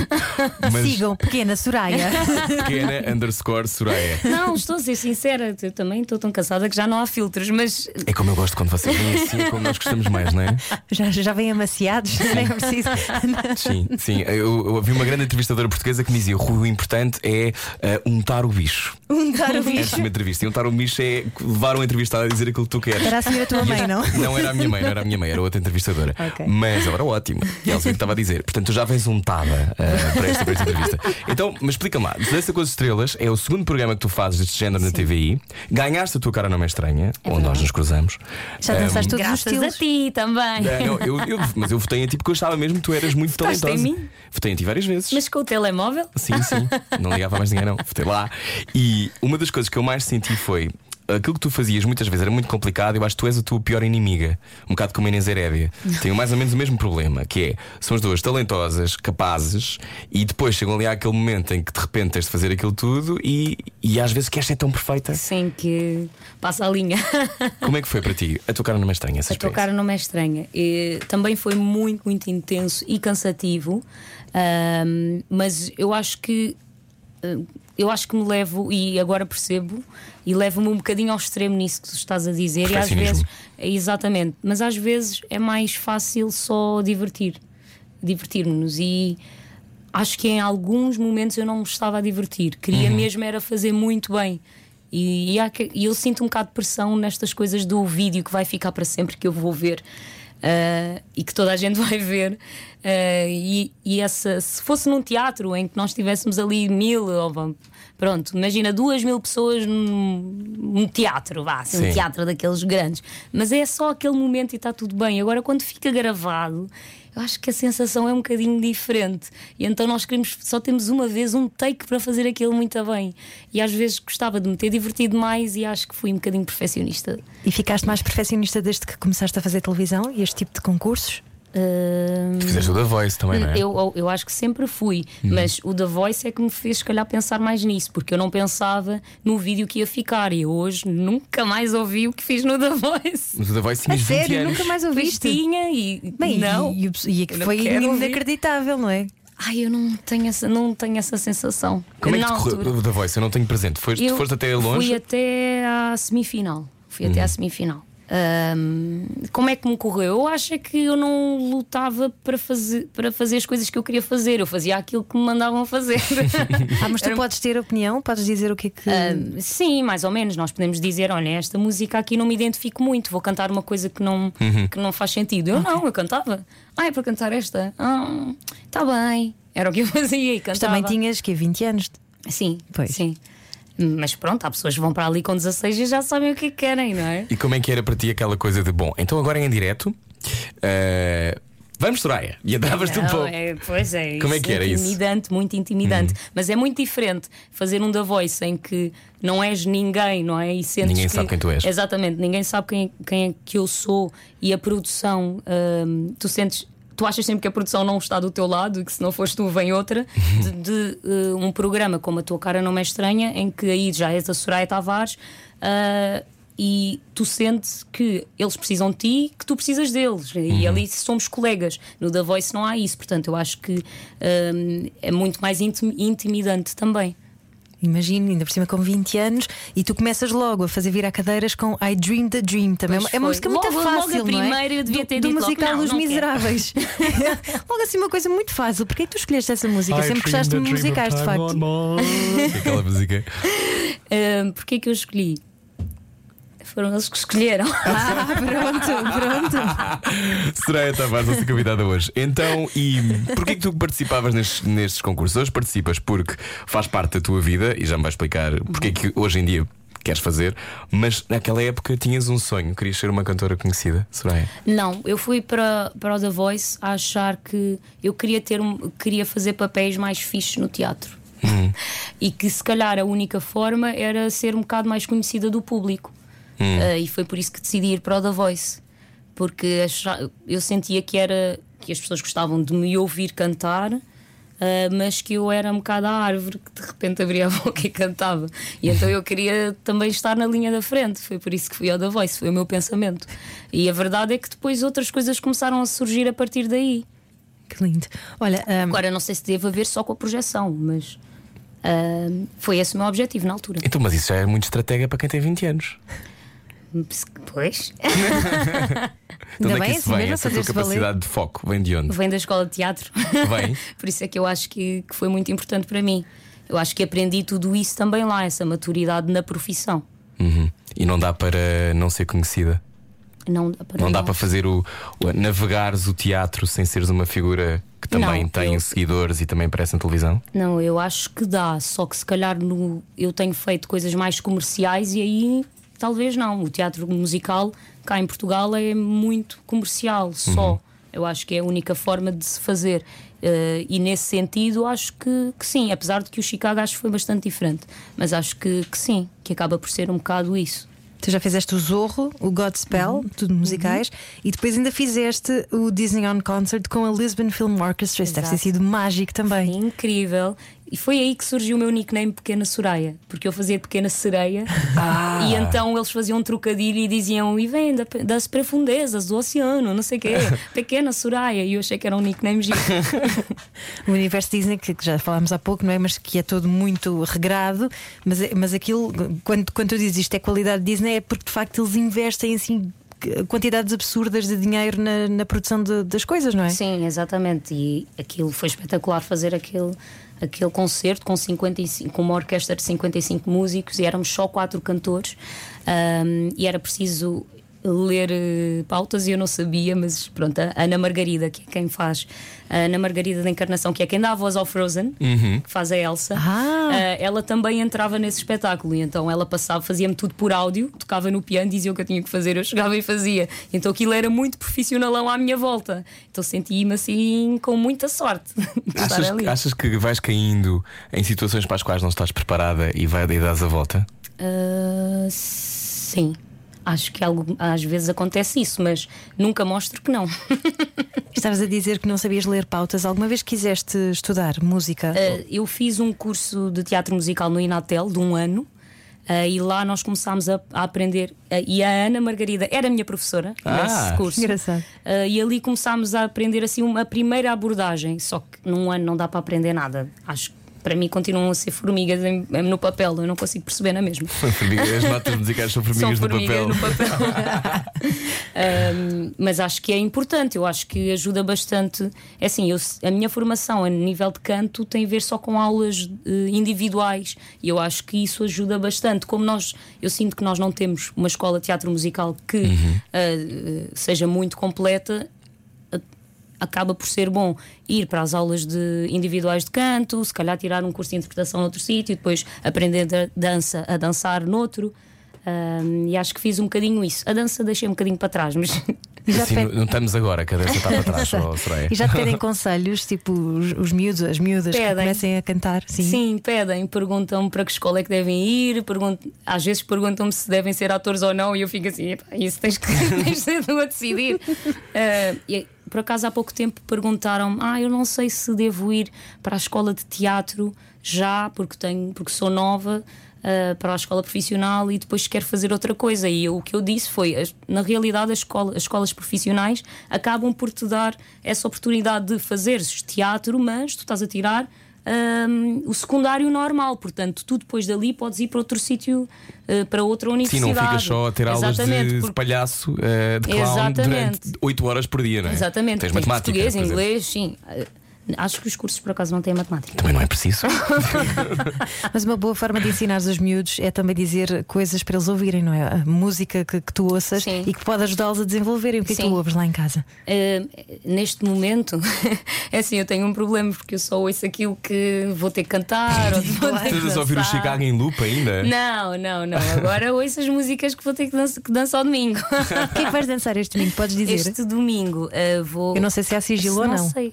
Mas Sigam Pequena Soraya. pequena underscore Soraya. Não, estou a ser sincera, eu também estou tão cansada que já não há filtros, mas É como eu gosto quando vocês vêm assim, é como nós gostamos mais, não é? já, já vêm amaciados, nem é preciso. Sim, sim. Eu, eu vi uma grande entrevistadora portuguesa que me dizia: o importante é eh, untar o bicho. Untar o bicho. de uma entrevista. E untar o bicho é levar um entrevistado a dizer aquilo que tu queres. Era assim a tua mãe, não? Não era a minha mãe, não era a minha mãe, era outra entrevistadora. Ok. Mas ela era ótima. E ela sabia o que estava a dizer. Portanto, tu já vens untada eh, para, esta, para esta entrevista. Então, mas explica-me lá: Dança com as Estrelas é o segundo programa que tu fazes deste género na TVI. Ganhaste a tua cara não é estranha, onde nós nos cruzamos. Já dançaste todos os graças a estilos. ti também. não, eu, eu- mas eu votei em ti porque eu achava mesmo que tu eras muito Votaste talentosa. em mim? Votei em ti várias vezes. Mas com o telemóvel? Sim, sim. Não ligava mais ninguém, não. Votei lá. E uma das coisas que eu mais senti foi. Aquilo que tu fazias muitas vezes era muito complicado. Eu acho que tu és a tua pior inimiga. Um bocado como a Inês Herédia. Tenho mais ou menos o mesmo problema: que é, são as duas talentosas, capazes, e depois chegam ali àquele momento em que de repente tens de fazer aquilo tudo e, e às vezes queres ser tão perfeita. Sim, que passa a linha. Como é que foi para ti? A tua cara não é estranha essa A tua cara não é estranha. E também foi muito, muito intenso e cansativo. Ahm, mas eu acho que ah, eu acho que me levo e agora percebo e levo-me um bocadinho ao extremo nisso que tu estás a dizer. E às vezes, exatamente, mas às vezes é mais fácil só divertir, divertir-nos e acho que em alguns momentos eu não me estava a divertir. Queria mesmo era fazer muito bem. E, e há e eu sinto um bocado de pressão nestas coisas do vídeo que vai ficar para sempre, que eu vou ver ah, e que toda a gente vai ver. Ah, e e essa, se fosse num teatro em que nós tivéssemos ali mil, ou, vá, pronto, imagina duas mil pessoas num, num teatro, vá, assim, Sim. um teatro daqueles grandes, mas é só aquele momento e está tudo bem. Agora, quando fica gravado. Eu acho que a sensação é um bocadinho diferente. E então nós queremos, só temos uma vez um take para fazer aquilo muito bem. E às vezes gostava de me ter divertido mais e acho que fui um bocadinho perfeccionista. E ficaste mais perfeccionista desde que começaste a fazer televisão e este tipo de concursos? Fizeste o da Voice também, não é? eu, eu acho que sempre fui, mas o The Voice é que me fez, se calhar, pensar mais nisso, porque eu não pensava no vídeo que ia ficar e hoje nunca mais ouvi o que fiz no The Voice. Mas o da Voice A tinhas 20 sério, anos. nunca mais Pois ouviste? tinha e Bem, não. E, e, e é não foi inacreditável, não é? Ai, eu não tenho essa, não tenho essa sensação. Como é que correu da Voice? Eu não tenho presente. Foste, Eu foste até longe? Uhum. Fui até à semifinal. Fui até à semifinal. Ahm, como é que me correu? Eu acho é que eu não lutava para fazer, para fazer as coisas que eu queria fazer. Eu fazia aquilo que me mandavam fazer. Ah, mas tu podes ter opinião, podes dizer o que é que. Ahm, sim, mais ou menos. Nós podemos dizer: olha, esta música aqui não me identifico muito, vou cantar uma coisa que não, Uhum. que não faz sentido. Eu não, eu cantava. Ah, é para cantar esta? Ah, tá bem. Era o que eu fazia e Mas cantava. também tinhas que 20 anos. Sim, Pois. sim. Mas pronto, há pessoas que vão para ali com 16 e já sabem o que é que querem, não é? E como é que era para ti aquela coisa de bom, então agora em direto, eh, vamos Soraya. E andavas-te um Não, pouco. é, pois é, Como é isso que era isso? Uhum. intimidante, muito intimidante. Mas é muito diferente fazer um da voice em que não és ninguém, não é? E sentes Ninguém que- sabe quem tu és. Exatamente, ninguém sabe quem, quem é que eu sou e a produção, hum, tu sentes. Tu achas sempre que a produção não está do teu lado e que se não fores tu, vem outra. De, de, eh, um programa como A Tua Cara Não É Estranha, em que aí já és a Soraya Tavares ah, e tu sentes que eles precisam de ti que tu precisas deles. E ali somos colegas. No The Voice não há isso. Portanto, eu acho que hum, é muito mais intim- intimidante também. Imagino, ainda por cima com 20 anos, e tu começas logo a fazer virar cadeiras com I Dream the Dream. Também é uma- Pois é uma foi. música muito Logo- fácil. logo a não é? primeira eu devia do, ter do dito logo, musical não, Os não. Miseráveis. logo assim, uma coisa muito fácil. Porquê é que tu escolheste essa música? Sempre gostaste de musicais, de facto. Aquela música. Hum, Porquê é que eu escolhi? Foram eles que escolheram. Ah, pronto, pronto. Soraya Tavares, nossa convidada hoje. Então, e porquê que tu participavas nestes, nestes concursos? Hoje participas porque faz parte da tua vida e já me vais explicar porque é que hoje em dia queres fazer, mas naquela época tinhas um sonho, querias ser uma cantora conhecida, Soraya? Não, eu fui para, para o The Voice a achar que eu queria ter um, queria fazer papéis mais fixos no teatro. e que se calhar a única forma era ser um bocado mais conhecida do público. Uh, e foi por isso que decidi ir para o The Voice. Porque eu sentia que era que as pessoas gostavam de me ouvir cantar, uh, mas que eu era um bocado a árvore que de repente abria a boca e cantava. E então eu queria também estar na linha da frente. Foi por isso que fui ao The Voice, foi o meu pensamento. E a verdade é que depois outras coisas começaram a surgir a partir daí. Que lindo. Olha, ahm, Agora não sei se teve a ver só com a projeção, mas ahm, foi esse o meu objetivo na altura. Então, mas isso já é muito estratégia para quem tem 20 anos. Pois, Ainda onde é bem, que isso assim vem? mesmo, Essa tua fazer-se valer. capacidade de foco vem de onde? vem da escola de teatro. Vem? Por isso é que eu acho que, que foi muito importante para mim. Eu acho que aprendi tudo isso também lá, essa maturidade na profissão. Uhum. E não dá para não ser conhecida. Não dá para, Não dá para fazer o, o navegares o teatro sem seres uma figura que também Não, tem eu- seguidores e também aparece na televisão? Não, eu acho que dá, só que se calhar no, eu tenho feito coisas mais comerciais e aí talvez não. O teatro musical cá em Portugal é muito comercial, só. Eu acho que é a única forma de se fazer. Eh, e nesse sentido, acho que, que sim, apesar de que o Chicago acho que foi bastante diferente, mas acho que, que sim, que acaba por ser um bocado isso. tu já fizeste o Zorro, o Godspell, tudo musicais, e depois ainda fizeste o Disney On Concert com a Lisbon Film Orchestra. Isso deve ter sido mágico também. Incrível. E foi aí que surgiu o meu nickname Pequena Soraya, porque eu fazia Pequena Sereia e então eles faziam um trocadilho e diziam: E vem da- das profundezas do oceano, não sei o quê, Pequena Soraya. E eu achei que era um nickname giro. O universo Disney, que já falámos há pouco, não é? Mas que é todo muito regrado. Mas, mas aquilo, quando, quando tu dizes isto é qualidade Disney, é porque de facto eles investem assim quantidades absurdas de dinheiro na, na produção de- das coisas, não é? Sim, exatamente. E aquilo foi espetacular fazer aquele, aquele concerto com, 55, com uma orquestra de 55 músicos e éramos só quatro cantores. Ahm, e era preciso ler eh, pautas e eu não sabia, mas pronto, a Ana Margarida, que é quem faz a Ana Margarida da Encarnação, que é quem dá a voz ao Frozen, que faz a Elsa, Ah. eh, ela também entrava nesse espetáculo e então ela passava, fazia-me tudo por áudio, tocava no piano, dizia o que eu tinha que fazer, eu chegava e fazia. Então aquilo era muito profissionalão à minha volta. Então senti-me assim com muita sorte Achas, ali. achas que vais caindo em situações para as quais não estás preparada e vai e dás a volta? Ah, sim. Acho que algo, às vezes acontece isso, mas nunca mostro que não. Estavas a dizer que não sabias ler pautas. Alguma vez quiseste estudar música? Uh, eu fiz um curso de teatro musical no Inatel de um ano. uh, e lá nós começámos a, a aprender. uh, e a Ana Margarida era a minha professora Ah, nesse curso. engraçado. Uh, e ali começámos a aprender assim uma primeira abordagem. Só que num ano não dá para aprender nada. Acho que para mim continuam a ser formigas em- no papel. Eu não consigo perceber na mesma. Formigas- As notas musicais são formigas, São no papel. formigas no papel. Um, mas acho que é importante, eu acho que ajuda bastante. É assim, eu- a minha formação a nível de canto tem a ver só com aulas eh, individuais e eu acho que isso ajuda bastante. Como nós, eu sinto que nós não temos uma escola de teatro musical que Uhum. eh, seja muito completa. A- Acaba por ser bom ir para as aulas de individuais de canto, se calhar tirar um curso de interpretação noutro sítio, depois aprender da- dança a dançar noutro. Um, e acho que fiz um bocadinho isso. A dança deixei um bocadinho para trás, mas E já, te Assim, pe- não, estamos agora, a cabeça está para trás, Soraya. e já te pedem conselhos, tipo os, os miúdos, as miúdas que Pedem. comecem a cantar? Sim. sim, pedem, perguntam para que escola é que devem ir, perguntam, às vezes perguntam-me se devem ser atores ou não, e eu fico assim, "Epá, isso tens que tens de a decidir. Uh, e, por acaso há pouco tempo perguntaram-me: Ah, eu não sei se devo ir para a escola de teatro já, porque tenho, porque sou nova. uh, para a escola profissional e depois quero fazer outra coisa. E eu- o que eu disse foi: na realidade, as, escola- as escolas profissionais acabam por te dar essa oportunidade de fazeres teatro, mas tu estás a tirar hum, o secundário normal. Portanto, tu depois dali podes ir para outro sítio, uh, para outra Sim, universidade. não ficas só a ter aulas de, Exatamente, de porque- palhaço, eh, de clown, Exatamente. durante 8 horas por dia, não é? Exatamente. Tens Tens matemática. português, inglês, sim. Acho que os cursos por acaso não têm matemática. Também não é preciso. Mas uma boa forma de ensinar os miúdos é também dizer coisas para eles ouvirem, não é? A música que, que tu ouças Sim. e que pode ajudá-los a desenvolverem. O que é que tu ouves lá em casa? Uh, neste momento, é assim, eu tenho um problema porque eu só ouço aquilo que vou ter que cantar ou vou ter que a ouvir o dançar. Chicago em loop ainda? Não, não, não. Agora ouço as músicas que vou ter que dançar, que dançar ao domingo. O que é que vais dançar este domingo? Podes dizer? Este domingo uh, vou. Eu não sei se há sigilo ou não. sei.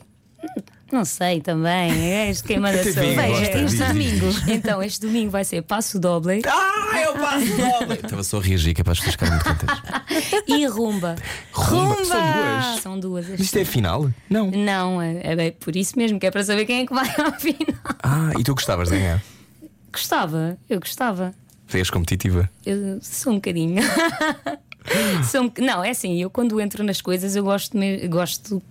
Não sei também. É este quem manda Até sou. bem, eu. Veja, gosta, este domingo. diz. Então, este domingo vai ser Passo Doble Ah, eu passo doble! Estava só a reagir, que é para as pessoas ficarem muito contentas. e Rumba. Rumba! São Rumba! duas. São duas. este Isto é final? Não. Não, é, é por isso mesmo que é para saber quem é que vai ao final. Ah, e tu gostavas de ganhar? Gostava, eu gostava. És competitiva. Eu sou um bocadinho. Sou um Não, é assim, eu quando entro nas coisas eu gosto, me- gosto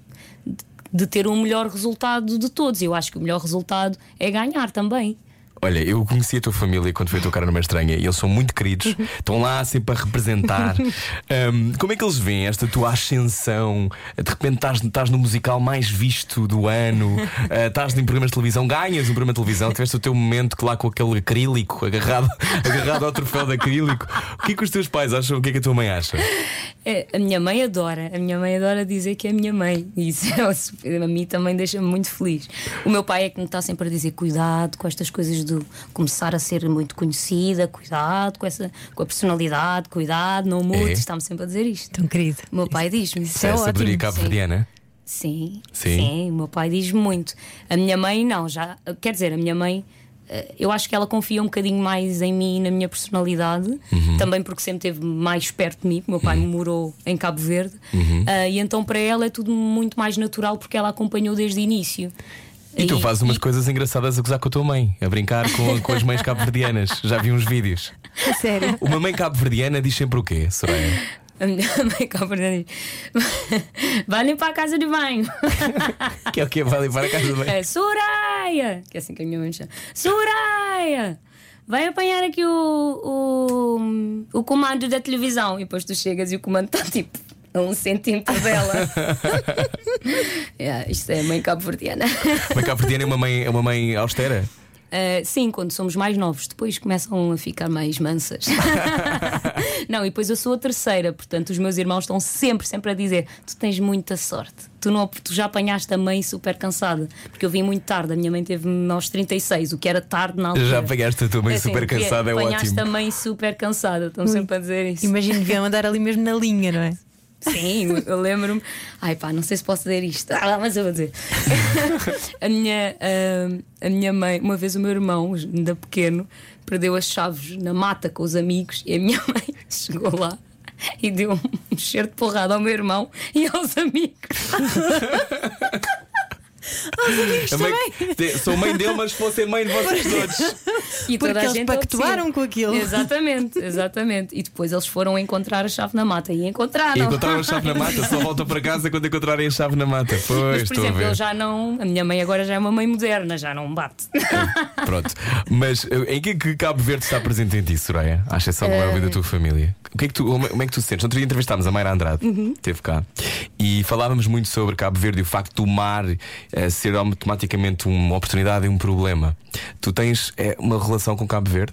de- ter um melhor resultado de todos. Eu acho que o melhor resultado é ganhar também. Olha, eu conheci a tua família quando fui a tocar numa estranha e eles são muito queridos, estão lá sempre a representar. Ahm, como é que eles veem esta tua ascensão? De repente estás, estás no musical mais visto do ano, ah, estás em programas de televisão, ganhas um programa de televisão, tiveste o teu momento lá com aquele acrílico agarrado, agarrado ao troféu de acrílico. O que é que os teus pais acham? O que é que a tua mãe acha? É, a minha mãe adora, a minha mãe adora dizer que é a minha mãe. Isso a mim também deixa-me muito feliz. O meu pai é que me está sempre a dizer: cuidado com estas coisas do começar a ser muito conhecida, cuidado com, essa, com a personalidade, cuidado, não mudes. É? Está-me sempre a dizer isto. Tão querido. O meu pai diz-me. Isso é a sabedoria cabo-verdiana? Sim, Sim. sim, o meu pai diz muito. A minha mãe, não, já. Quer dizer, a minha mãe. Eh, Eu acho que ela confia um bocadinho mais em mim e na minha personalidade, Uhum. também porque sempre esteve mais perto de mim. meu pai morou em Cabo Verde, Uhum. Ah, e então para ela é tudo muito mais natural porque ela acompanhou desde o início. E tu fazes umas e- coisas engraçadas a gozar com a tua mãe, a brincar com, com as mães cabo-verdianas. Já vi uns vídeos. Sério. Uma mãe cabo-verdiana diz sempre o quê, Soraya? A minha mãe Vai limpar a casa de banho. Que é o que vai levar a casa do bem. É Soraya! Que é assim que a minha mãe chama. Soraya! Vai apanhar aqui o, o, o comando da televisão. E depois tu chegas e o comando está tipo a um centímetro dela. yeah, isto é mãe cabo-verdiana. Uma cabo-verdiana é uma mãe, é uma mãe austera? Uh, sim, quando somos mais novos, depois começam a ficar mais mansas. não, e depois eu sou a terceira, portanto, os meus irmãos estão sempre, sempre a dizer: Tu tens muita sorte, tu, não, tu já apanhaste a mãe super cansada, porque eu vim muito tarde, a minha mãe teve-me aos 36, o que era tarde na altura. Já apanhaste a tua mãe Assim, super que cansada, é Apanhaste ótimo. a mãe super cansada, estão sempre a dizer isso. Imagino que andar ali mesmo na linha, não é? Sim, eu lembro-me. Ai pá, não sei se posso dizer isto, ah, mas eu vou dizer. a, minha, ah, a minha mãe, uma vez o meu irmão, ainda pequeno, perdeu as chaves na mata com os amigos e a minha mãe chegou lá e deu um cheiro de porrada ao meu irmão e aos amigos. A mãe- Te- Sou mãe dele, mas fosse mãe de vocês todos. E Porque toda a eles gente pactuaram obedecia. com aquilo. Exatamente, exatamente. E depois eles foram encontrar a chave na mata e encontraram. E encontraram a chave na mata, só voltam para casa quando encontrarem a chave na mata. Pois, Mas, por estou a exemplo, ver. eu já não. A minha mãe agora já é uma mãe moderna, já não bate. Pronto. Mas eh, em que, que Cabo Verde está presente em ti, Soraya? À exceção do Elvio e da tua família. O que é que tu, como é que tu sentes? Outro dia entrevistámos a Mayra Andrade, Uhum. teve cá, e falávamos muito sobre Cabo Verde e o facto do mar eh, ser automaticamente uma oportunidade e um problema. Tu tens eh, uma relação com Cabo Verde?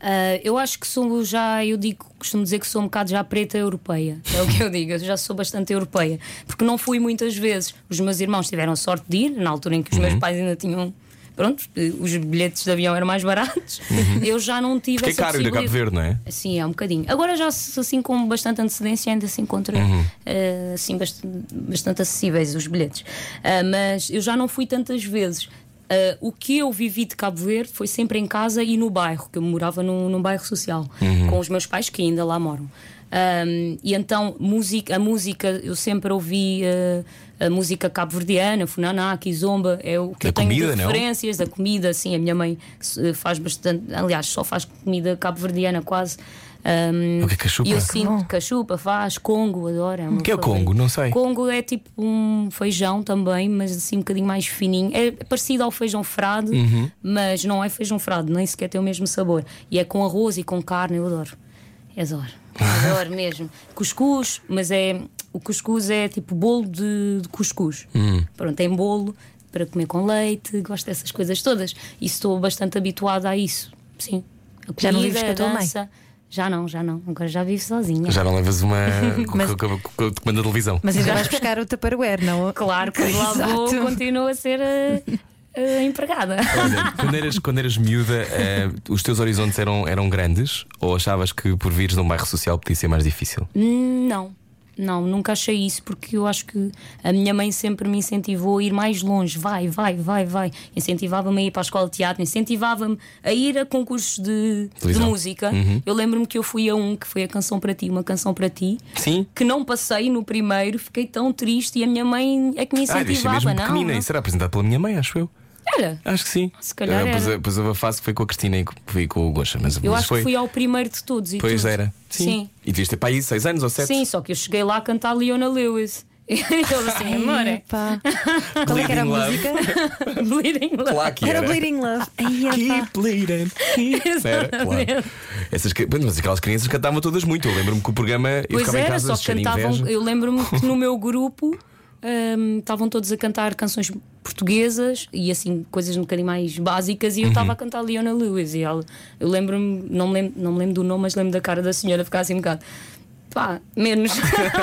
Ah, eu acho que sou já, eu digo, costumo dizer que sou um bocado já preta europeia. É o que eu digo, eu já sou bastante europeia. Porque não fui muitas vezes. Os meus irmãos tiveram sorte de ir, na altura em que os Uhum. meus pais ainda tinham. Pronto, os bilhetes de avião eram mais baratos. Eu já não tive Porque é essa caro ir a Cabo. Verde, não é? Sim, é um bocadinho. Agora já assim com bastante antecedência ainda se encontra Uhum. eh, assim bastante, bastante acessíveis os bilhetes. Ah, mas eu já não fui tantas vezes. Ah, o que eu vivi de Cabo Verde foi sempre em casa e no bairro, que eu morava num, num bairro social, Uhum. com os meus pais que ainda lá moram. Ahm, e então música, a música, eu sempre ouvi ah, a música cabo-verdiana, Funaná, Kizomba, é o que Da eu tenho comida, de não? referências da comida, sim, a minha mãe eh, faz bastante, aliás, só faz comida cabo-verdiana quase. Ahm, O que é cachupa? e eu sinto cachupa, faz, Congo, adoro. É o que é o favorito. Congo? Não sei. Congo é tipo um feijão também, mas assim um bocadinho mais fininho. É parecido ao feijão frade, Uhum. mas não é feijão frade, nem sequer tem o mesmo sabor. E é com arroz e com carne, eu adoro. Adoro. Adoro mesmo. Cuscuz, mas é. O cuscuz é tipo bolo de, de cuscuz. Hum. Pronto, tem bolo para comer com leite, gosto dessas coisas todas. E estou bastante habituada a isso. Sim. A Já não comida, vives com a tua mãe? dança. Já não, já não. Agora já vivo sozinha. Já não levas uma. Mas- com- com- com- com- comando da televisão. Mas ainda vais buscar o Tupperware, não? Claro, quando lá vou, continuo a ser eh, empregada. Olha, quando eras, quando eras miúda, eh, os teus horizontes eram, eram grandes? Ou achavas que por vires num bairro social podia ser mais difícil? Hum, Não, não, nunca achei isso, porque eu acho que a minha mãe sempre me incentivou a ir mais longe. Vai, vai, vai, vai. Incentivava-me a ir para a escola de teatro, incentivava-me a ir a concursos de, de música. Uhum. Eu lembro-me que eu fui a um que foi a Canção para Ti, uma canção para ti. Sim. Que não passei no primeiro, fiquei tão triste e a minha mãe é que me Ah, incentivava. mesmo não, não. Era apresentado pela minha mãe, acho eu. Era. Acho que sim. Se calhar Ah, Depois, era. depois houve a fase que foi com a Cristina e que fui com o Gosta. Mas, Eu mas acho foi. que fui ao primeiro de todos. E Pois tudo. era. Sim. Sim. E devias ter para aí 6 anos ou 7? Sim, só que eu cheguei lá a cantar Leona Lewis. E eu assim, amor, é. Qual é que era a Love. música? bleeding love. Claro que Era era. Bleeding Love. Ai. Keep bleeding. Keep... Era, claro. Essas, mas aquelas crianças cantavam todas muito. Eu lembro-me que o programa. eu Pois era, casa só cantavam. inveja. Eu lembro-me que no meu grupo hum, estavam todos a cantar canções portuguesas e assim, coisas um bocadinho mais básicas, e eu Uhum. estava a cantar Leona Lewis. E ela, eu lembro-me, não me lembro, não me lembro do nome, mas lembro da cara da senhora ficar assim um bocado. Pá, menos.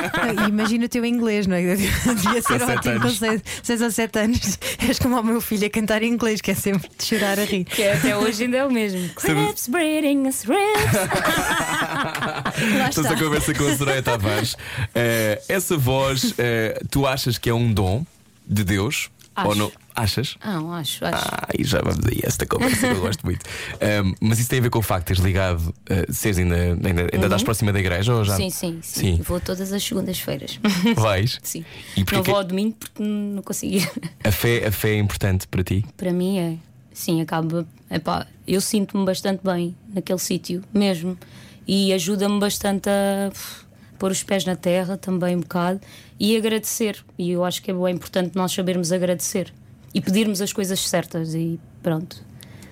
Imagina o teu inglês, não é? Devia ser ótimo com anos. 6 ou 7 anos. És como o meu filho a cantar inglês, que é sempre de chorar a rir. que é, até hoje ainda é o mesmo. Crabs breeding. Lá Estás está. a conversa com a Soraya Tavares. Eh, essa voz, eh, tu achas que é um dom de Deus? Acho. Ou não? Achas? Ah, acho, acho. Ah, e já vamos aí esta conversa eu gosto muito. Ahm, mas isso tem a ver com o facto de teres ligado, uh, seres ainda, ainda, ainda estás próxima da igreja ou já? Uhum. Sim, sim, sim, Sim. Vou todas as segundas-feiras. Vais? sim. E Não que- vou ao domingo porque não consegui. A fé, a fé é importante para ti? Para mim é. Sim, acaba. Epá, eu sinto-me bastante bem naquele sítio, mesmo. E ajuda-me bastante a pôr os pés na terra também um bocado e agradecer. E eu acho que é bem importante nós sabermos agradecer e pedirmos as coisas certas e pronto.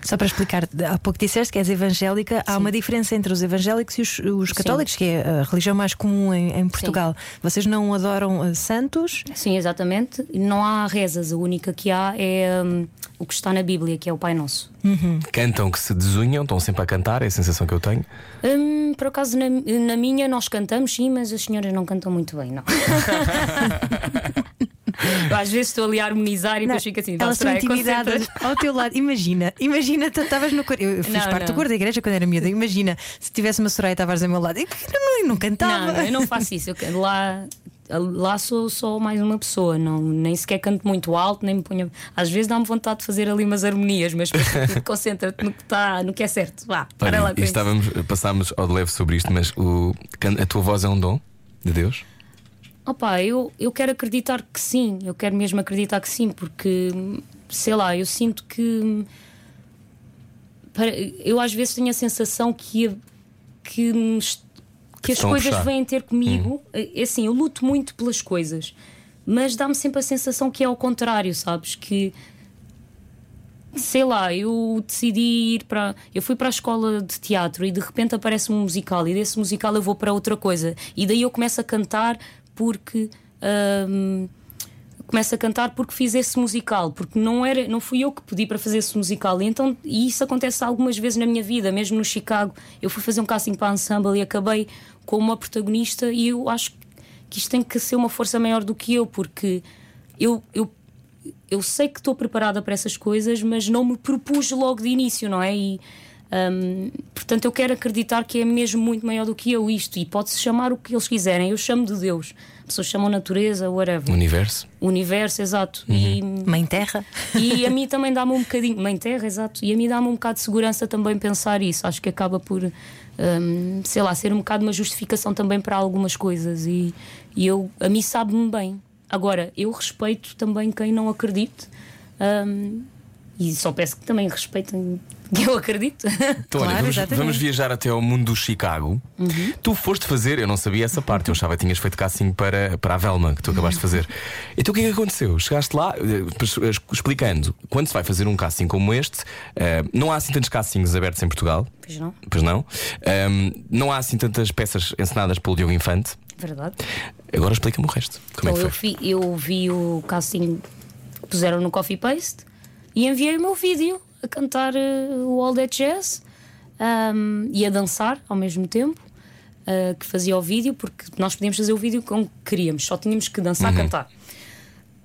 Só para explicar, há pouco disseste que és evangélica, há uma diferença entre os evangélicos e os, os católicos, que é a religião mais comum em, em Portugal. Vocês não adoram eh, santos? Sim, exatamente. Não há rezas, a única que há é hum, o que está na Bíblia, que é o Pai Nosso. Cantam que se desunham, estão sempre a cantar, é a sensação que eu tenho. Hum, por acaso, na, na minha, nós cantamos, sim, mas as senhoras não cantam muito bem, não. Às vezes estou ali a harmonizar e depois fico assim, Elas "Vá, estão Soraya, intimidadas concentra-te." ao teu lado. Imagina, imagina, tu estavas no coro. Eu fiz Não, parte do não. coro da igreja quando era miúda. Imagina, se tivesse uma Soraya Tavares ao meu lado, eu não, eu não cantava. Não, não, eu não faço isso. Eu canto lá, lá sou só mais uma pessoa, não, nem sequer canto muito alto, nem me ponho. Às vezes dá-me vontade de fazer ali umas harmonias, mas concentra-te no que está, no que é certo. Vá, para lá Olha, e estávamos, passámos ao de leve sobre isto, mas o, a tua voz é um dom de Deus? Opa, eu, eu quero acreditar que sim, eu quero mesmo acreditar que sim, porque sei lá, eu sinto que eu às vezes tenho a sensação que, que, que as estão coisas puxar. vêm ter comigo. É assim, eu luto muito pelas coisas, mas dá-me sempre a sensação que é ao contrário, sabes? Que sei lá, eu decidi ir para. Eu fui para a escola de teatro e de repente aparece um musical, e desse musical eu vou para outra coisa. E daí eu começo a cantar porque. hum, começo a cantar porque fiz esse musical, porque não era, não fui eu que pedi para fazer esse musical. E então, e isso acontece algumas vezes na minha vida, mesmo no Chicago. Eu fui fazer um casting para a ensemble e acabei como uma protagonista e eu acho que isto tem que ser uma força maior do que eu, porque eu, eu eu sei que estou preparada para essas coisas, mas não me propus logo de início, não é? E, hum, portanto, eu quero acreditar que é mesmo muito maior do que eu isto. E pode-se chamar o que eles quiserem. Eu chamo de Deus. As pessoas chamam natureza, whatever. Universo? Universo, exato. E, Mãe Terra. e a mim também dá-me um bocadinho. Mãe Terra, exato. E a mim dá-me um bocado de segurança também pensar isso. Acho que acaba por, hum, sei lá, ser um bocado uma justificação também para algumas coisas. E, e eu, a mim sabe-me bem. Agora, eu respeito também quem não acredite. hum, e só peço que também respeitem que eu acredito. Então, olha, Claro, vamos, exatamente. vamos viajar até ao mundo do Chicago. Uhum. Tu foste fazer, eu não sabia essa parte, eu achava que tinhas feito casting para, para a Velma, que tu acabaste de fazer. Então o que é que aconteceu? Chegaste lá, eh, eh, explicando, quando se vai fazer um casting como este, eh, não há assim tantos castings abertos em Portugal. pois não? Pois não? Ahm, não há assim tantas peças encenadas pelo Diogo Infante. Verdade. Agora explica-me o resto. Como Então, é eu, que foi? vi, eu vi o casting puseram no copy paste e enviei o meu vídeo a cantar eh, o All That Jazz um, e a dançar ao mesmo tempo. uh, que fazia o vídeo, porque nós podíamos fazer o vídeo como queríamos, só tínhamos que dançar, cantar.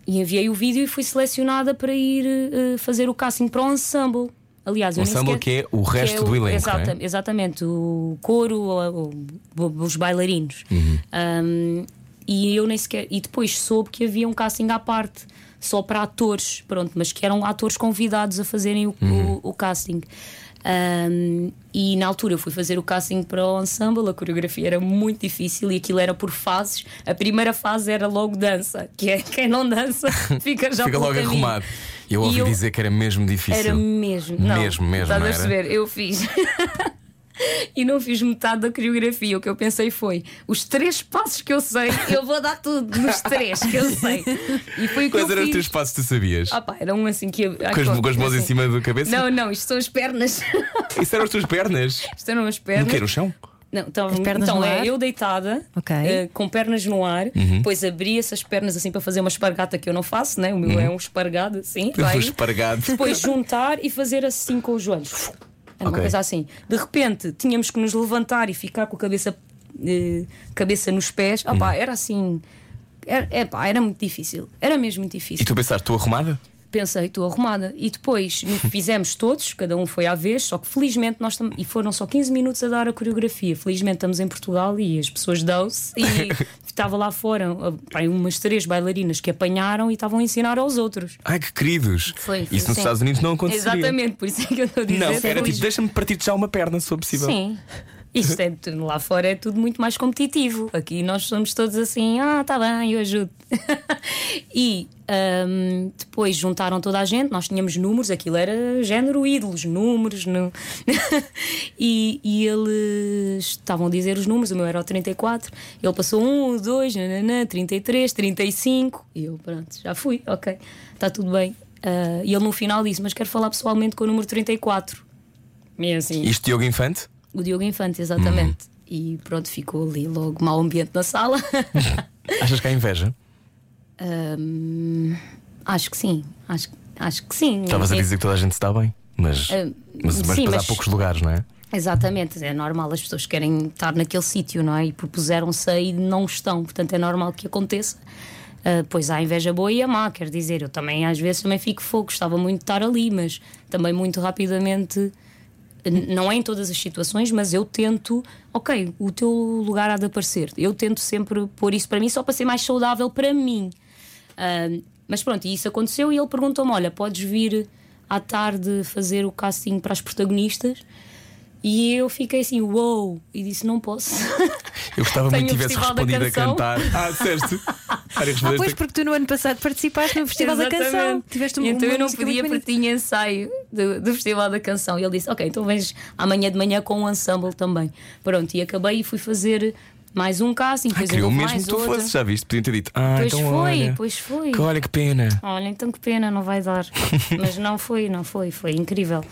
E enviei o vídeo e fui selecionada para ir eh, fazer o casting para o ensemble. Aliás, O ensemble sequer- que é o resto do elenco, exata- não é? Exatamente, o coro, o- o- os bailarinos. Uhum. Um, e eu nem sequer. E depois soube que havia um casting à parte, só para atores, pronto, mas que eram atores convidados a fazerem o, Uhum. o- o casting. Um, e na altura eu fui fazer o casting para o ensemble, a coreografia era muito difícil e aquilo era por fases. A primeira fase era logo dança, que é quem não dança fica já Fica logo caminho. arrumado. Eu ouvi eu- dizer que era mesmo difícil. Era mesmo. Não, Mesmo, mesmo, Estás a perceber? Eu fiz. e não fiz metade da coreografia. O que eu pensei foi: os três passos que eu sei, eu vou dar tudo nos três que eu sei. E foi o que Quais eram os teus passos que tu sabias? Ah, pá, era um assim que. com, as, com as mãos em assim. cima da cabeça? Não, não, isto são as pernas. Isso eram as tuas pernas. isto eram as No pernas. que? No chão? Não, então, As pernas então no é eu deitada, Ok. eh, com pernas no ar, Uhum. depois abri essas pernas assim para fazer uma espargata que eu não faço, né? O meu é um espargado assim. Uhum. Um espargado. Depois juntar e fazer assim com os joelhos. Era uma Ok. coisa assim. De repente tínhamos que nos levantar e ficar com a cabeça, eh, cabeça nos pés. Uhum. pá, era assim. Era, é, pá, era muito difícil. Era mesmo muito difícil E tu pensaste, estou arrumada? Pensei, estou arrumada. E depois fizemos todos, cada um foi à vez, só que felizmente nós tam- e foram só 15 minutos a dar a coreografia. Felizmente estamos em Portugal e as pessoas dão-se. E estava lá fora ah, pá, umas três bailarinas que apanharam e estavam a ensinar aos outros. Ai, que queridos. Foi, foi, Isso nos sim. Estados Unidos não aconteceria. Exatamente, por isso é que eu estou a dizer. Não, era tipo, deixa-me partir já uma perna, se for possível. Sim. Isto é tudo, lá fora é tudo muito mais competitivo. Aqui nós somos todos assim, ah, tá bem, eu ajudo. e ahm, depois juntaram toda a gente, nós tínhamos números, aquilo era género ídolos, números. No... e, e eles estavam a dizer os números, o meu era o 34, ele passou 1, 2, nananã, 33, 35, e eu, pronto, já fui, ok, está tudo bem. Ah, e ele no final disse, mas quero falar pessoalmente com o número 34. E assim, Isto Diogo Infante? O Diogo Infante, exatamente. Uhum. E pronto, ficou ali logo mau ambiente na sala. Achas que há inveja? Hum, acho que sim, acho, acho que sim. Estavas a É- dizer que toda a gente está bem, mas, Ah, mas, mas sim, depois há mas- poucos lugares, não é? Exatamente, é normal, as pessoas querem estar naquele sítio, não é? E propuseram-se e não estão, portanto é normal que aconteça. Ah, pois há a inveja boa e a má, quer dizer, eu também às vezes também fico fogo, gostava muito de estar ali, mas também muito rapidamente, não é em todas as situações, mas eu tento, ok, o teu lugar há de aparecer. Eu tento sempre pôr isso para mim só para ser mais saudável para mim. Ah, mas pronto, e isso aconteceu e ele perguntou-me: Olha, podes vir à tarde fazer o casting para as protagonistas? E eu fiquei assim, uou! E disse: Não posso. Eu gostava muito que tivesse respondido a cantar. Ah, disseste? Ah, pois, porque tu no ano passado participaste no Festival da Canção. Exatamente. Tiveste uma, então uma eu não podia porque tinha ensaio do, do Festival da Canção. E ele disse: Ok, então vens amanhã de manhã com um ensemble também. Pronto, e acabei e fui fazer mais um casting. Ah, depois queriam houve mesmo mais que tu outro. fosses, já viste? Podiam ter dito. Ah, Pois então foi, olha, pois foi. que olha que pena. Olha, então que pena, não vai dar. Mas não foi, não foi, foi incrível.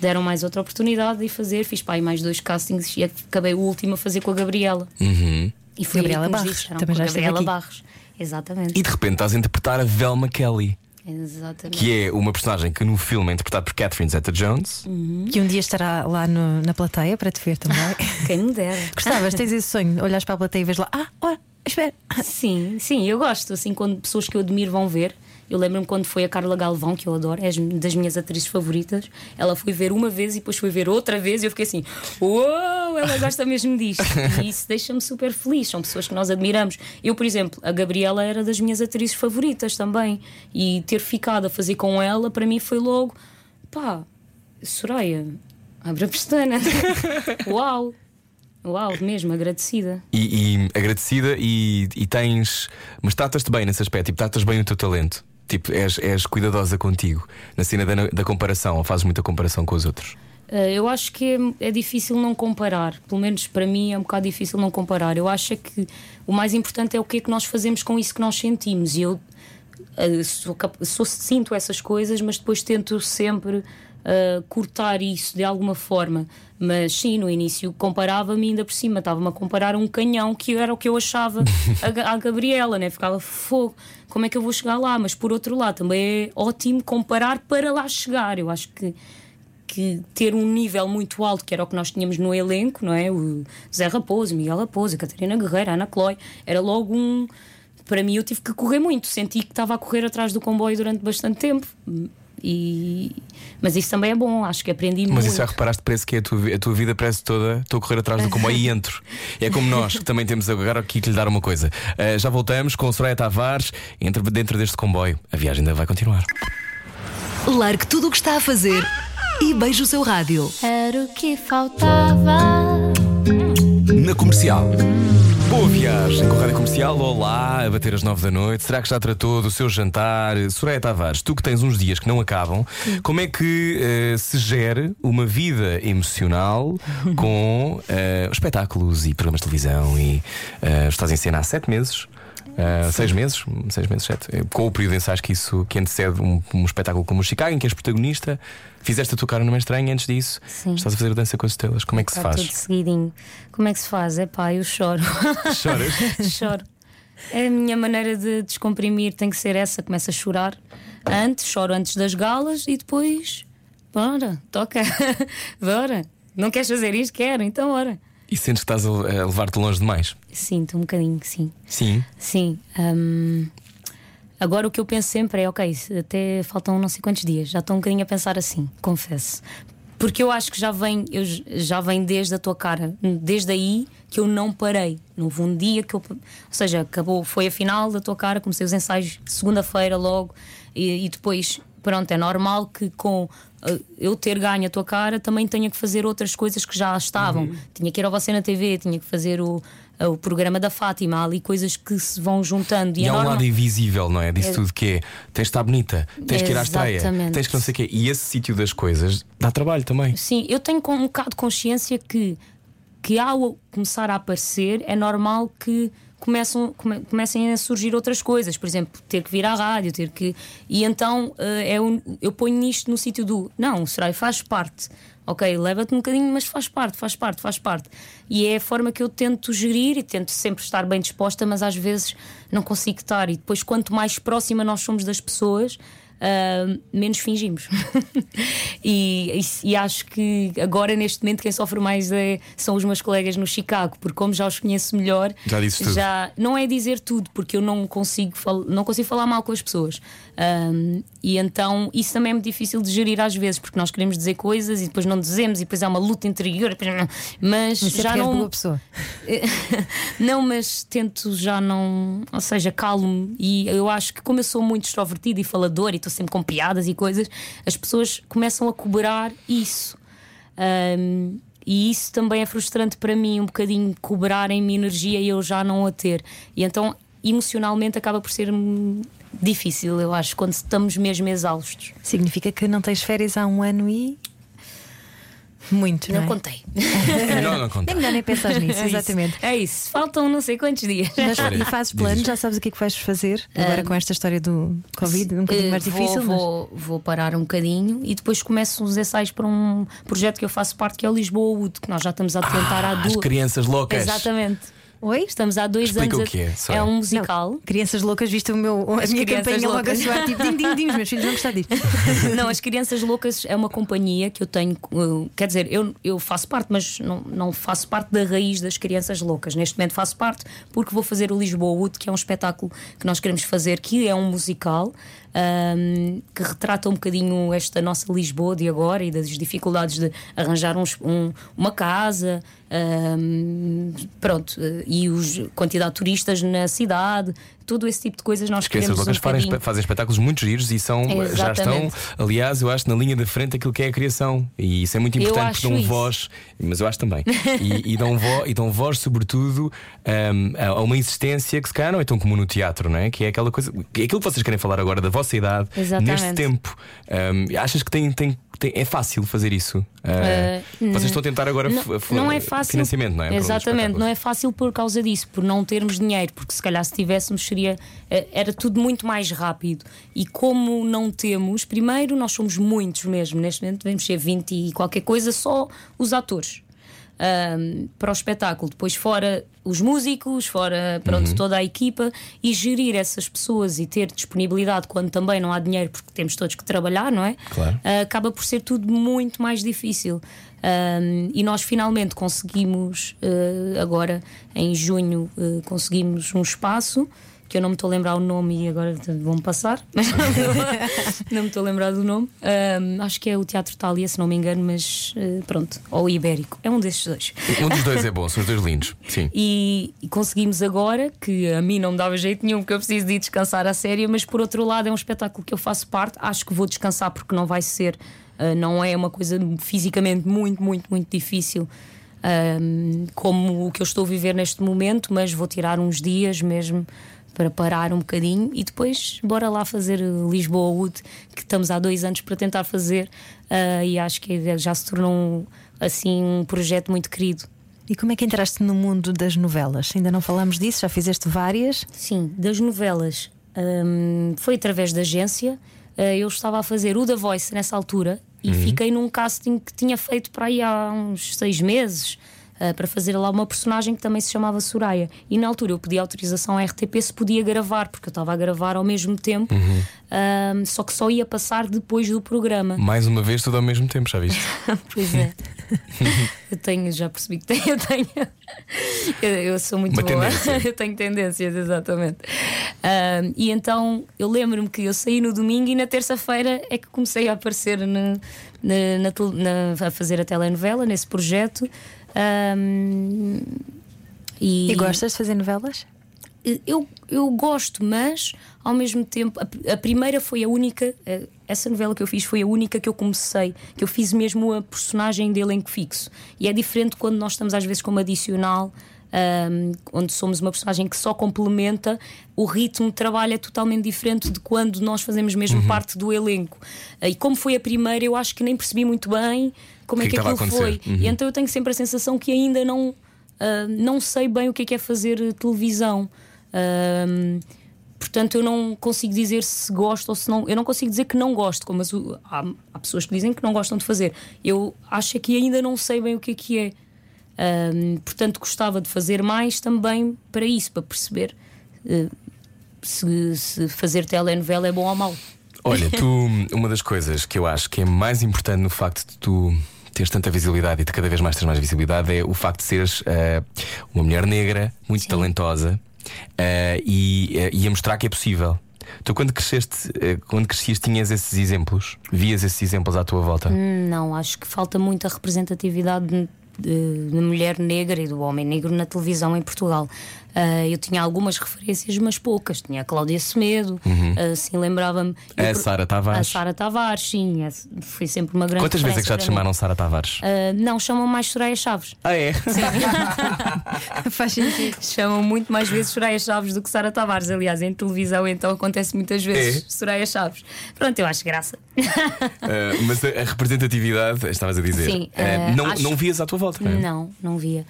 Deram mais outra oportunidade de fazer, fiz pá, aí mais dois castings e acabei o último a fazer com a Gabriela. Uhum. E foi Gabriela Barros, disseram, também com já Gabriela aqui. Barros. Exatamente. E de repente estás a interpretar a Velma Kelly, Exatamente. que é uma personagem que no filme é interpretada por Catherine Zeta Jones. Que um dia estará lá no- na plateia para te ver também. Quem me dera. Gostavas, tens esse sonho, olhas para a plateia e vês lá, ah, olha, espera. Sim, sim, eu gosto. Assim, quando pessoas que eu admiro vão ver. Eu lembro-me quando foi a Carla Galvão, que eu adoro, é as- das minhas atrizes favoritas. Ela foi ver uma vez e depois foi ver outra vez e eu fiquei assim: Uou, ela gosta mesmo disto. E isso deixa-me super feliz. São pessoas que nós admiramos. Eu, por exemplo, a Gabriela era das minhas atrizes favoritas também. E ter ficado a fazer com ela, para mim foi logo: pá, Soraya, abre a pestana. Uau, uau, mesmo, agradecida. E, e agradecida e, e tens. Mas tratas-te bem nesse aspecto, tipo, tratas bem o teu talento. Tipo, és, és cuidadosa contigo na cena da, da comparação, ou fazes muita comparação com os outros. Uh, eu acho que é, é difícil não comparar. Pelo menos para mim é um bocado difícil não comparar. Eu acho é que o mais importante é o que é que nós fazemos com isso que nós sentimos. E eu uh, sou sou- sinto essas coisas, mas depois tento sempre uh, cortar isso de alguma forma. Mas sim, no início comparava-me ainda por cima, estava-me a comparar a um canhão que era o que eu achava a, a Gabriela, né? ficava fogo, como é que eu vou chegar lá? Mas por outro lado, também é ótimo comparar para lá chegar. Eu acho que que ter um nível muito alto, que era o que nós tínhamos no elenco, não é? O Zé Raposo, Miguel Raposo, a Catarina Guerreira, a Ana Cloy, era logo um. Para mim, eu tive que correr muito, senti que estava a correr atrás do comboio durante bastante tempo. E... Mas isso também é bom, acho que aprendi Mas muito. isso já reparaste, parece que é a tua, a tua vida parece toda. Estou a correr atrás do comboio e entro. É como nós, que também temos agora aqui que lhe dar uma coisa. Ah, já voltamos com Soraya Tavares. Entre dentro deste comboio. A viagem ainda vai continuar. Largue tudo o que está a fazer e beije o seu rádio. Era o que faltava. Na comercial. Boa viagem com a Rádio Comercial. Olá, a bater as nove da noite. Será que já tratou do seu jantar? Soraya Tavares, tu que tens uns dias que não acabam, como é que eh, se gere uma vida emocional com eh, espetáculos e programas de televisão? E eh, estás em cena há sete meses. Eh, seis meses, seis meses, sete. Eh, Com o período de ensaios que isso que antecede um, um espetáculo como o Chicago, em que és protagonista, fizeste a tua cara numa estranha antes disso. Sim. Estás a fazer a dança com as estrelas. Como é que se faz? tudo seguidinho. Como é que se faz? É pá, eu choro. Choras? Choro. É a minha maneira de descomprimir, tem que ser essa. Começo a chorar antes, choro antes das galas e depois. Bora, toca. Bora. Não queres fazer isto? Quero, então bora. E sentes que estás a levar-te longe demais? Sinto um bocadinho, sim. Sim. Sim. hum, agora o que eu penso sempre é: ok, até faltam não sei quantos dias. Já estou um bocadinho a pensar assim, confesso. Porque eu acho que já vem, eu já vem desde a tua cara, desde aí que eu não parei. Não houve um dia que eu. Ou seja, acabou, foi a final da tua cara, comecei os ensaios segunda-feira logo, e, e depois, pronto, é normal que com eh, eu ter ganho a tua cara também tenha que fazer outras coisas que já estavam. Tinha que ir ao Você na TV, tinha que fazer o, o programa da Fátima, há ali coisas que se vão juntando. E, é há um normal- lado invisível, não é? Disso tudo que é. Tens de estar bonita, tens que ir à estreia, tens que não sei o quê. E esse sítio das coisas dá trabalho também. Sim, eu tenho um bocado de consciência que, que ao começar a aparecer é normal que começam, come- comecem a surgir outras coisas. Por exemplo, ter que vir à rádio, ter que. E então eh, é um- eu ponho nisto no sítio do. Não, o Soraya faz parte. Ok, leva-te um bocadinho, mas faz parte, faz parte, faz parte. E é a forma que eu tento gerir e tento sempre estar bem disposta, mas às vezes não consigo estar. E depois, quanto mais próxima nós somos das pessoas, ah, menos fingimos. e, e- e acho que agora, neste momento, quem sofre mais é- são os meus colegas no Chicago, porque como já os conheço melhor, Já disse tudo. já- não é dizer tudo, porque eu não consigo, não consigo falar mal com as pessoas. Ahm, e então isso também é muito difícil de gerir às vezes, porque nós queremos dizer coisas e depois não dizemos, e depois há uma luta interior, mas é já não. boa pessoa. não, mas tento já não. Ou seja, calmo. E eu acho que, como eu sou muito extrovertida e faladora e estou sempre com piadas e coisas, as pessoas começam a cobrar isso. Ahm, e isso também é frustrante para mim, um bocadinho cobrarem-me energia e eu já não a ter. E então, emocionalmente, acaba por ser difícil, eu acho, quando estamos mesmo exaustos. Significa que não tens férias há um ano e. Muito, não, Não é? contei. É melhor não É contar. melhor nem pensar nisso, É isso. exatamente. É isso. Faltam não sei quantos dias. Mas, e fazes planos, já sabes o que é que vais fazer agora com esta história do Covid, um bocadinho Eh, mais vou, difícil, mas vou, vou parar um bocadinho e depois começo os ensaios para um projeto que eu faço parte, que é o Lisboa Wood, que nós já estamos a tentar há Ah, As duas. crianças loucas. Exatamente. Oi? Estamos há dois Explica anos. o que é, a... É um musical. Crianças loucas, viste o meu, a As minha campanha logo a soar tipo din, din, din, os meus filhos vão gostar disto. não, as Crianças Loucas é uma companhia que eu tenho. uh, Quer dizer, eu, eu faço parte, mas não, não faço parte da raiz das Crianças Loucas. Neste momento faço parte porque vou fazer o Lisboa Wood, que é um espetáculo que nós queremos fazer, que é um musical. um, que retrata um bocadinho esta nossa Lisboa de agora e das dificuldades de arranjar uns- um- uma casa, um, pronto, e os quantidade de turistas na cidade, todo esse tipo de coisas nós As crianças queremos loucas um fazem, fazem espetáculos muito giros e são, já estão, aliás, eu acho, na linha da frente aquilo que é a criação. E isso é muito importante porque dão isso. voz, mas eu acho também. E, e dão, vo, e dão voz, sobretudo, hum, a uma existência que se calhar não é tão comum no teatro, não é? Que é aquela coisa, é aquilo que vocês querem falar agora da vossa idade, Exatamente. neste tempo. Hum, achas que tem, tem- é fácil fazer isso? Eh, vocês estão a tentar agora não, é fácil. financiamento, não é? Exatamente, não é fácil por causa disso, por não termos dinheiro, porque se calhar se tivéssemos queria. eh, Era tudo muito mais rápido. E como não temos, primeiro, nós somos muitos mesmo. Neste momento devemos ser 20 e qualquer coisa, só os atores. Ahm, para o espetáculo, depois fora os músicos, fora pronto, toda a equipa e gerir essas pessoas e ter disponibilidade quando também não há dinheiro, porque temos todos que trabalhar, não é? Claro. Ah, acaba por ser tudo muito mais difícil. Um, e nós finalmente conseguimos, uh, agora em junho, uh, conseguimos um espaço que eu não me estou a lembrar o nome e agora vão passar, mas não me estou a lembrar do nome. Um, acho que é o Teatro Thalia, se não me engano, mas uh, pronto, ou o Ibérico, é um desses dois. Um dos dois é bom, são os dois lindos. Sim. E, e conseguimos agora, que a mim não me dava jeito nenhum, porque eu preciso de ir descansar a sério, mas por outro lado é um espetáculo que eu faço parte, acho que vou descansar porque não vai ser, ah, não é uma coisa fisicamente muito, muito, muito difícil. ahm, como o que eu estou a viver neste momento, mas vou tirar uns dias mesmo para parar um bocadinho e depois bora lá fazer Lisboa Wood, que estamos há dois anos para tentar fazer ah, e acho que já se tornou um, assim um projeto muito querido. E como é que entraste no mundo das novelas? Ainda não falamos disso, já fizeste várias. Sim, das novelas. Hum, foi através da agência. Uh, eu estava a fazer o The Voice nessa altura e fiquei num casting que tinha feito para aí há uns seis meses. Uh, para fazer lá uma personagem que também se chamava Soraya. E na altura eu pedi autorização à RTP se podia gravar, porque eu estava a gravar ao mesmo tempo, hum, só que só ia passar depois do programa. Mais uma vez, tudo ao mesmo tempo, já viste? Pois é. eu tenho, já percebi que tenho, eu tenho. Eu, eu sou muito Uma boa. eu tenho tendências, exatamente. Ahm, e então eu lembro-me que eu saí no domingo e na terça-feira é que comecei a aparecer na, na- na na- a fazer a telenovela nesse projeto. Ahm, E, gostas de fazer novelas? eu, eu gosto, mas ao mesmo tempo, a, a primeira foi a única, eh, essa novela que eu fiz foi a única que eu comecei, que eu fiz mesmo a personagem de elenco fixo. E é diferente quando nós estamos às vezes como adicional. Ahm, onde somos uma personagem que só complementa, o ritmo de trabalho é totalmente diferente de quando nós fazemos mesmo parte do elenco. Eh, E como foi a primeira, eu acho que nem percebi muito bem como é que que é que estava aquilo foi. Uhum. E então eu tenho sempre a sensação que ainda não, ah, não sei bem o que é que é fazer eh, televisão. Ahm, portanto, eu não consigo dizer se gosto ou se não. Eu não consigo dizer que não gosto, como as- há, há pessoas que dizem que não gostam de fazer. Eu acho que ainda não sei bem o que é que é. Ahm, portanto, gostava de fazer mais também para isso, para perceber eh, se, se fazer telenovela é bom ou mau. Olha, tu, uma das coisas que eu acho que é mais importante no facto de tu teres tanta visibilidade e de cada vez mais teres mais visibilidade é o facto de seres eh, uma mulher negra, muito talentosa eh, e, eh, e a mostrar que é possível. Tu, quando cresceste, quando crescias, tinhas esses exemplos? Vias esses exemplos à tua volta? Não, acho que falta muita representatividade de mulher negra e do homem negro na televisão em Portugal. Ah, eu tinha algumas referências, mas poucas. Tinha a Cláudia Semedo, ah, sim, lembrava-me. A Eu- Sara A Tavares. Sara Tavares, sim, é- foi sempre uma grande Quantas vezes é que já te chamaram. Sara Tavares? Ah, não, chamam mais Soraya Chaves. Ah, é? Faz sentido. Chamam muito mais vezes Soraya Chaves do que Sara Tavares. Aliás, em televisão então acontece muitas vezes É? Soraya Chaves. Pronto, eu acho graça. Ah, mas a, a representatividade, estavas a dizer, Sim, ah, ah, não, acho- não vias à tua volta, não é? Não, não via.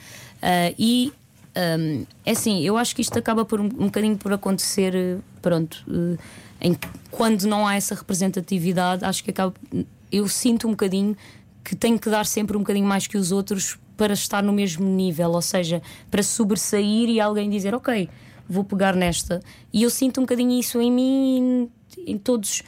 E ahm, é assim, eu acho que isto acaba por um, um bocadinho por acontecer, eh, pronto, eh, em quando não há essa representatividade, acho que acaba. Eu sinto um bocadinho que tenho que dar sempre um bocadinho mais que os outros para estar no mesmo nível, ou seja, para sobressair e alguém dizer, ok, vou pegar nesta. E eu sinto um bocadinho isso em mim em, em todos.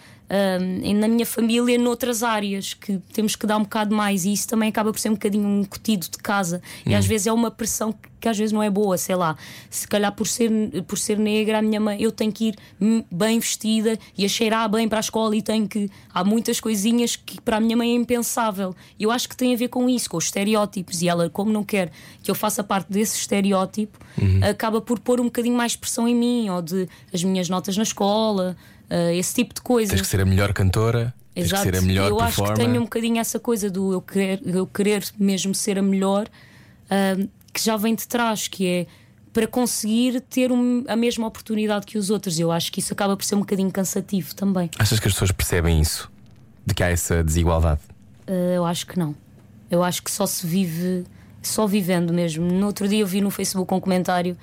Em- na minha família, noutras áreas, que temos que dar um bocado mais, e isso também acaba por ser um bocadinho um incutido de casa, e às vezes é uma pressão que, que às vezes não é boa, sei lá. Se calhar por ser, por ser negra, a minha mãe, eu tenho que ir hum, bem vestida e a cheirar bem para a escola, e tenho que. Há muitas coisinhas que para a minha mãe é impensável. Eu acho que tem a ver com isso, com os estereótipos, e ela, como não quer que eu faça parte desse estereótipo, acaba por pôr um bocadinho mais pressão em mim, ou de as minhas notas na escola. Ah, esse tipo de coisa. Tens que ser a melhor cantora, tens Exato. que ser a melhor eu acho que tenho um bocadinho essa coisa do eu querer, eu querer mesmo ser a melhor, ahm, que já vem de trás, que é para conseguir ter um- a mesma oportunidade que os outros. Eu acho que isso acaba por ser um bocadinho cansativo também. Achas que as pessoas percebem isso? De que há essa desigualdade? Ah, eu acho que não. Eu acho que só se vive, só vivendo mesmo. No outro dia eu vi no Facebook um comentário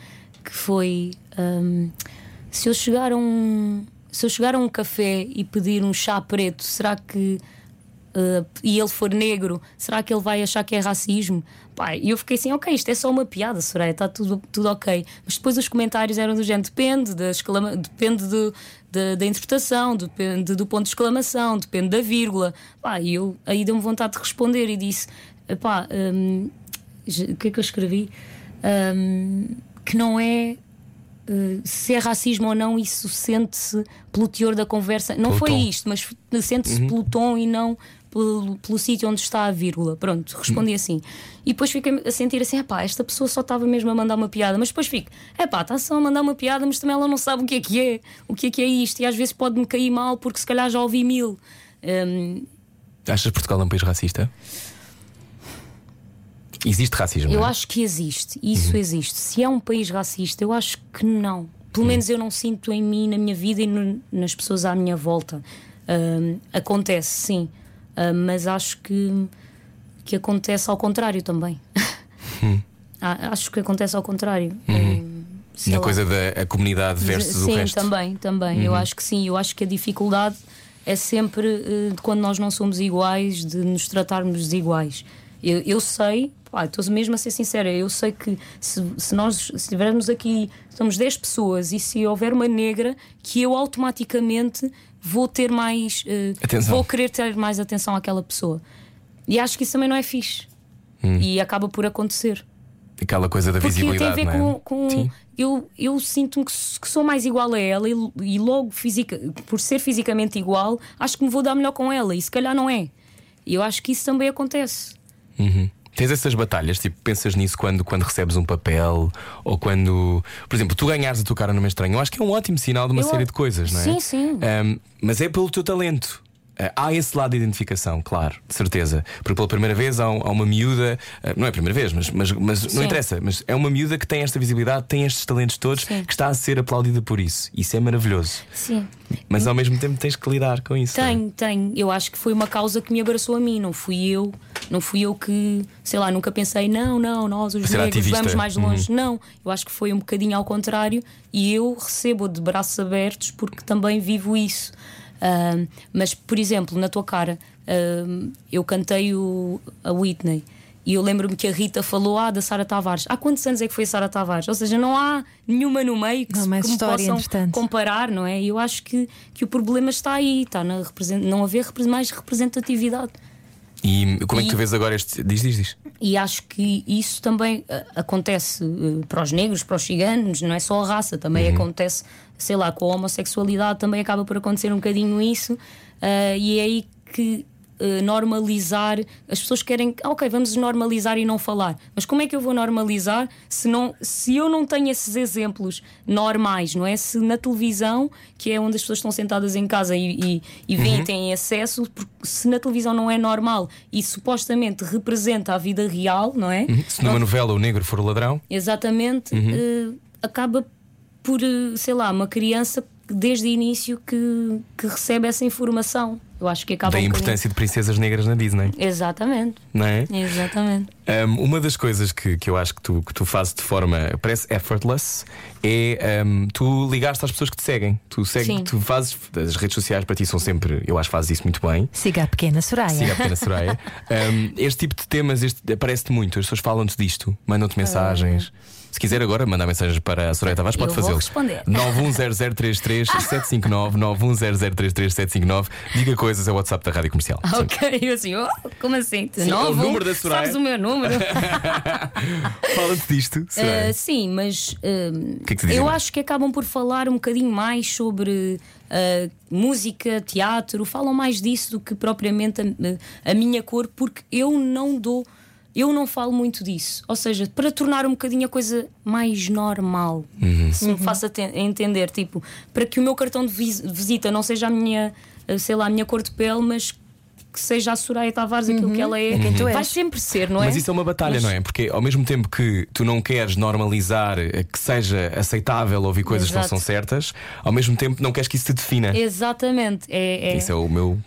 que foi. ahm, se eu chegar a um. Se eu chegar a um café e pedir um chá preto, será que. uh, e ele for negro, será que ele vai achar que é racismo? Pá, e eu fiquei assim, ok, isto é só uma piada, Soraya, está tudo, tudo ok. Mas depois os comentários eram do género: depende, da exclama, depende do, da, da interpretação, depende do ponto de exclamação, depende da vírgula. Pá, e eu aí deu-me vontade de responder e disse: pá, hum, o que é que eu escrevi? Hum, que não é. Uh, se é racismo ou não, isso sente-se pelo teor da conversa. Não Pelo foi tom. isto, mas sente-se pelo tom e não pelo, pelo sítio onde está a vírgula. Pronto, respondi assim. E depois fiquei a sentir assim: pá, esta pessoa só estava mesmo a mandar uma piada. Mas depois fico: é pá, está só a mandar uma piada, mas também ela não sabe o que é que é, o que é que é isto. E às vezes pode-me cair mal porque se calhar já ouvi mil. Hum, Achas Portugal é um país racista? Existe racismo. Eu é? acho que existe, isso existe. Se é um país racista, eu acho que não. Pelo menos eu não sinto em mim, na minha vida e no- nas pessoas à minha volta. Ahm, acontece, sim, Ahm, mas acho que, que acontece ao contrário também. Ah, acho que acontece ao contrário. Ahm, sei Na lá. coisa da comunidade versus sim, o resto. Uhum. também, também. Eu acho que sim. Eu acho que a dificuldade é sempre de quando nós não somos iguais, de nos tratarmos desiguais. Eu, eu sei, pá, estou mesmo a ser sincera, eu sei que se, se nós estivermos aqui, somos 10 pessoas e se houver uma negra, que eu automaticamente vou ter mais. Atenção. Vou querer ter mais atenção àquela pessoa. E acho que isso também não é fixe. Hum. E acaba por acontecer. Aquela coisa da Porque tem a visibilidade. ver não é? com. com- eu eu sinto-me que, que sou mais igual a ela e, e logo, fisica, por ser fisicamente igual, acho que me vou dar melhor com ela. E se calhar não é. E eu acho que isso também acontece. Uhum. Tens essas batalhas, tipo, pensas nisso quando, quando recebes um papel ou quando, por exemplo, tu ganhares a tua cara numa estranha. Eu acho que é um ótimo sinal de uma Eu- série de coisas, não é? Sim, sim. Ahm, mas é pelo teu talento. Ah, há esse lado de identificação, claro, de certeza. Porque pela primeira vez há, um- uma miúda, ah, não é a primeira vez, mas, mas, mas não interessa, mas é uma miúda que tem esta visibilidade, tem estes talentos todos, Sim. que está a ser aplaudida por isso. Isso é maravilhoso. Sim. Mas ao mesmo tempo tens que lidar com isso. é? Tenho, tenho. Eu acho que foi uma causa que me abraçou a mim, não fui eu. Não fui eu que, sei lá, nunca pensei, não, não, nós os negros ativista. vamos mais longe. Não, eu acho que foi um bocadinho ao contrário e eu recebo de braços abertos porque também vivo isso. Mas, por exemplo, na tua cara, ahm, eu cantei o, a Whitney. E eu lembro-me que a Rita falou ah, da Sara Tavares. Há quantos anos é que foi a Sara Tavares? Ou seja, não há nenhuma no meio que, Não se- que me possam entretanto. comparar, não é? E eu acho que, que o problema está aí, está na não haver mais representatividade. E como é que E- tu vês agora este. Diz, diz, diz. E acho que isso também ah, acontece eh, para os negros, para os ciganos, não é só a raça, também Uhum. acontece, sei lá, com a homossexualidade também acaba por acontecer um bocadinho isso, ah, e é aí que eh, normalizar, as pessoas querem, ah, ok, vamos normalizar e não falar, mas como é que eu vou normalizar se, não, se eu não tenho esses exemplos normais, não é? Se na televisão, que é onde as pessoas estão sentadas em casa e, e, e veem, têm acesso, porque se na televisão não é normal e supostamente representa a vida real, não é? Se numa novela o negro for o ladrão, Exatamente, Uhum. eh, acaba por, eh, sei lá, uma criança que desde o início que, que recebe essa informação. Eu acho que acaba da um bocadinho- importância de princesas negras na Disney, Exatamente, não é? exatamente. Um, uma das coisas que, que eu acho que tu, que tu fazes de forma parece effortless é um, tu ligaste às pessoas que te seguem. Tu, segues, Sim. tu fazes as redes sociais para ti são sempre, eu acho que fazes isso muito bem. Siga a pequena Soraya. Siga a pequena Soraya. Um, este tipo de temas este, aparece-te muito, as pessoas falam-te disto, mandam-te mensagens. Se quiser agora mandar mensagens para a Soraya Tavares, pode fazê-lo. responder. 910033759, 910033759. Diga coisas, é o WhatsApp da Rádio Comercial. Sim. Ok, eu assim, oh, como assim? Sim, novo? o número da Soraya. Sabes o meu número? Fala-te disto, Soraya. Uh, sim, mas uh, que é que eu acho que acabam por falar um bocadinho mais sobre uh, música, teatro, falam mais disso do que propriamente a, a minha cor, porque eu não dou, eu não falo muito disso. Ou seja, para tornar um bocadinho a coisa mais normal, Uhum. se me faça te- entender, tipo, para que o meu cartão de vis- visita não seja a minha, sei lá, a minha cor de pele, mas que seja a Soraya Tavares aquilo que ela é. quem tu Vai és. sempre ser, não é? Mas isso é uma batalha, Mas- não é? Porque ao mesmo tempo que tu não queres normalizar eh, que seja aceitável ouvir coisas que não Exato. são certas, ao mesmo tempo não queres que isso te defina. Exatamente. É, é- Isso é o meu.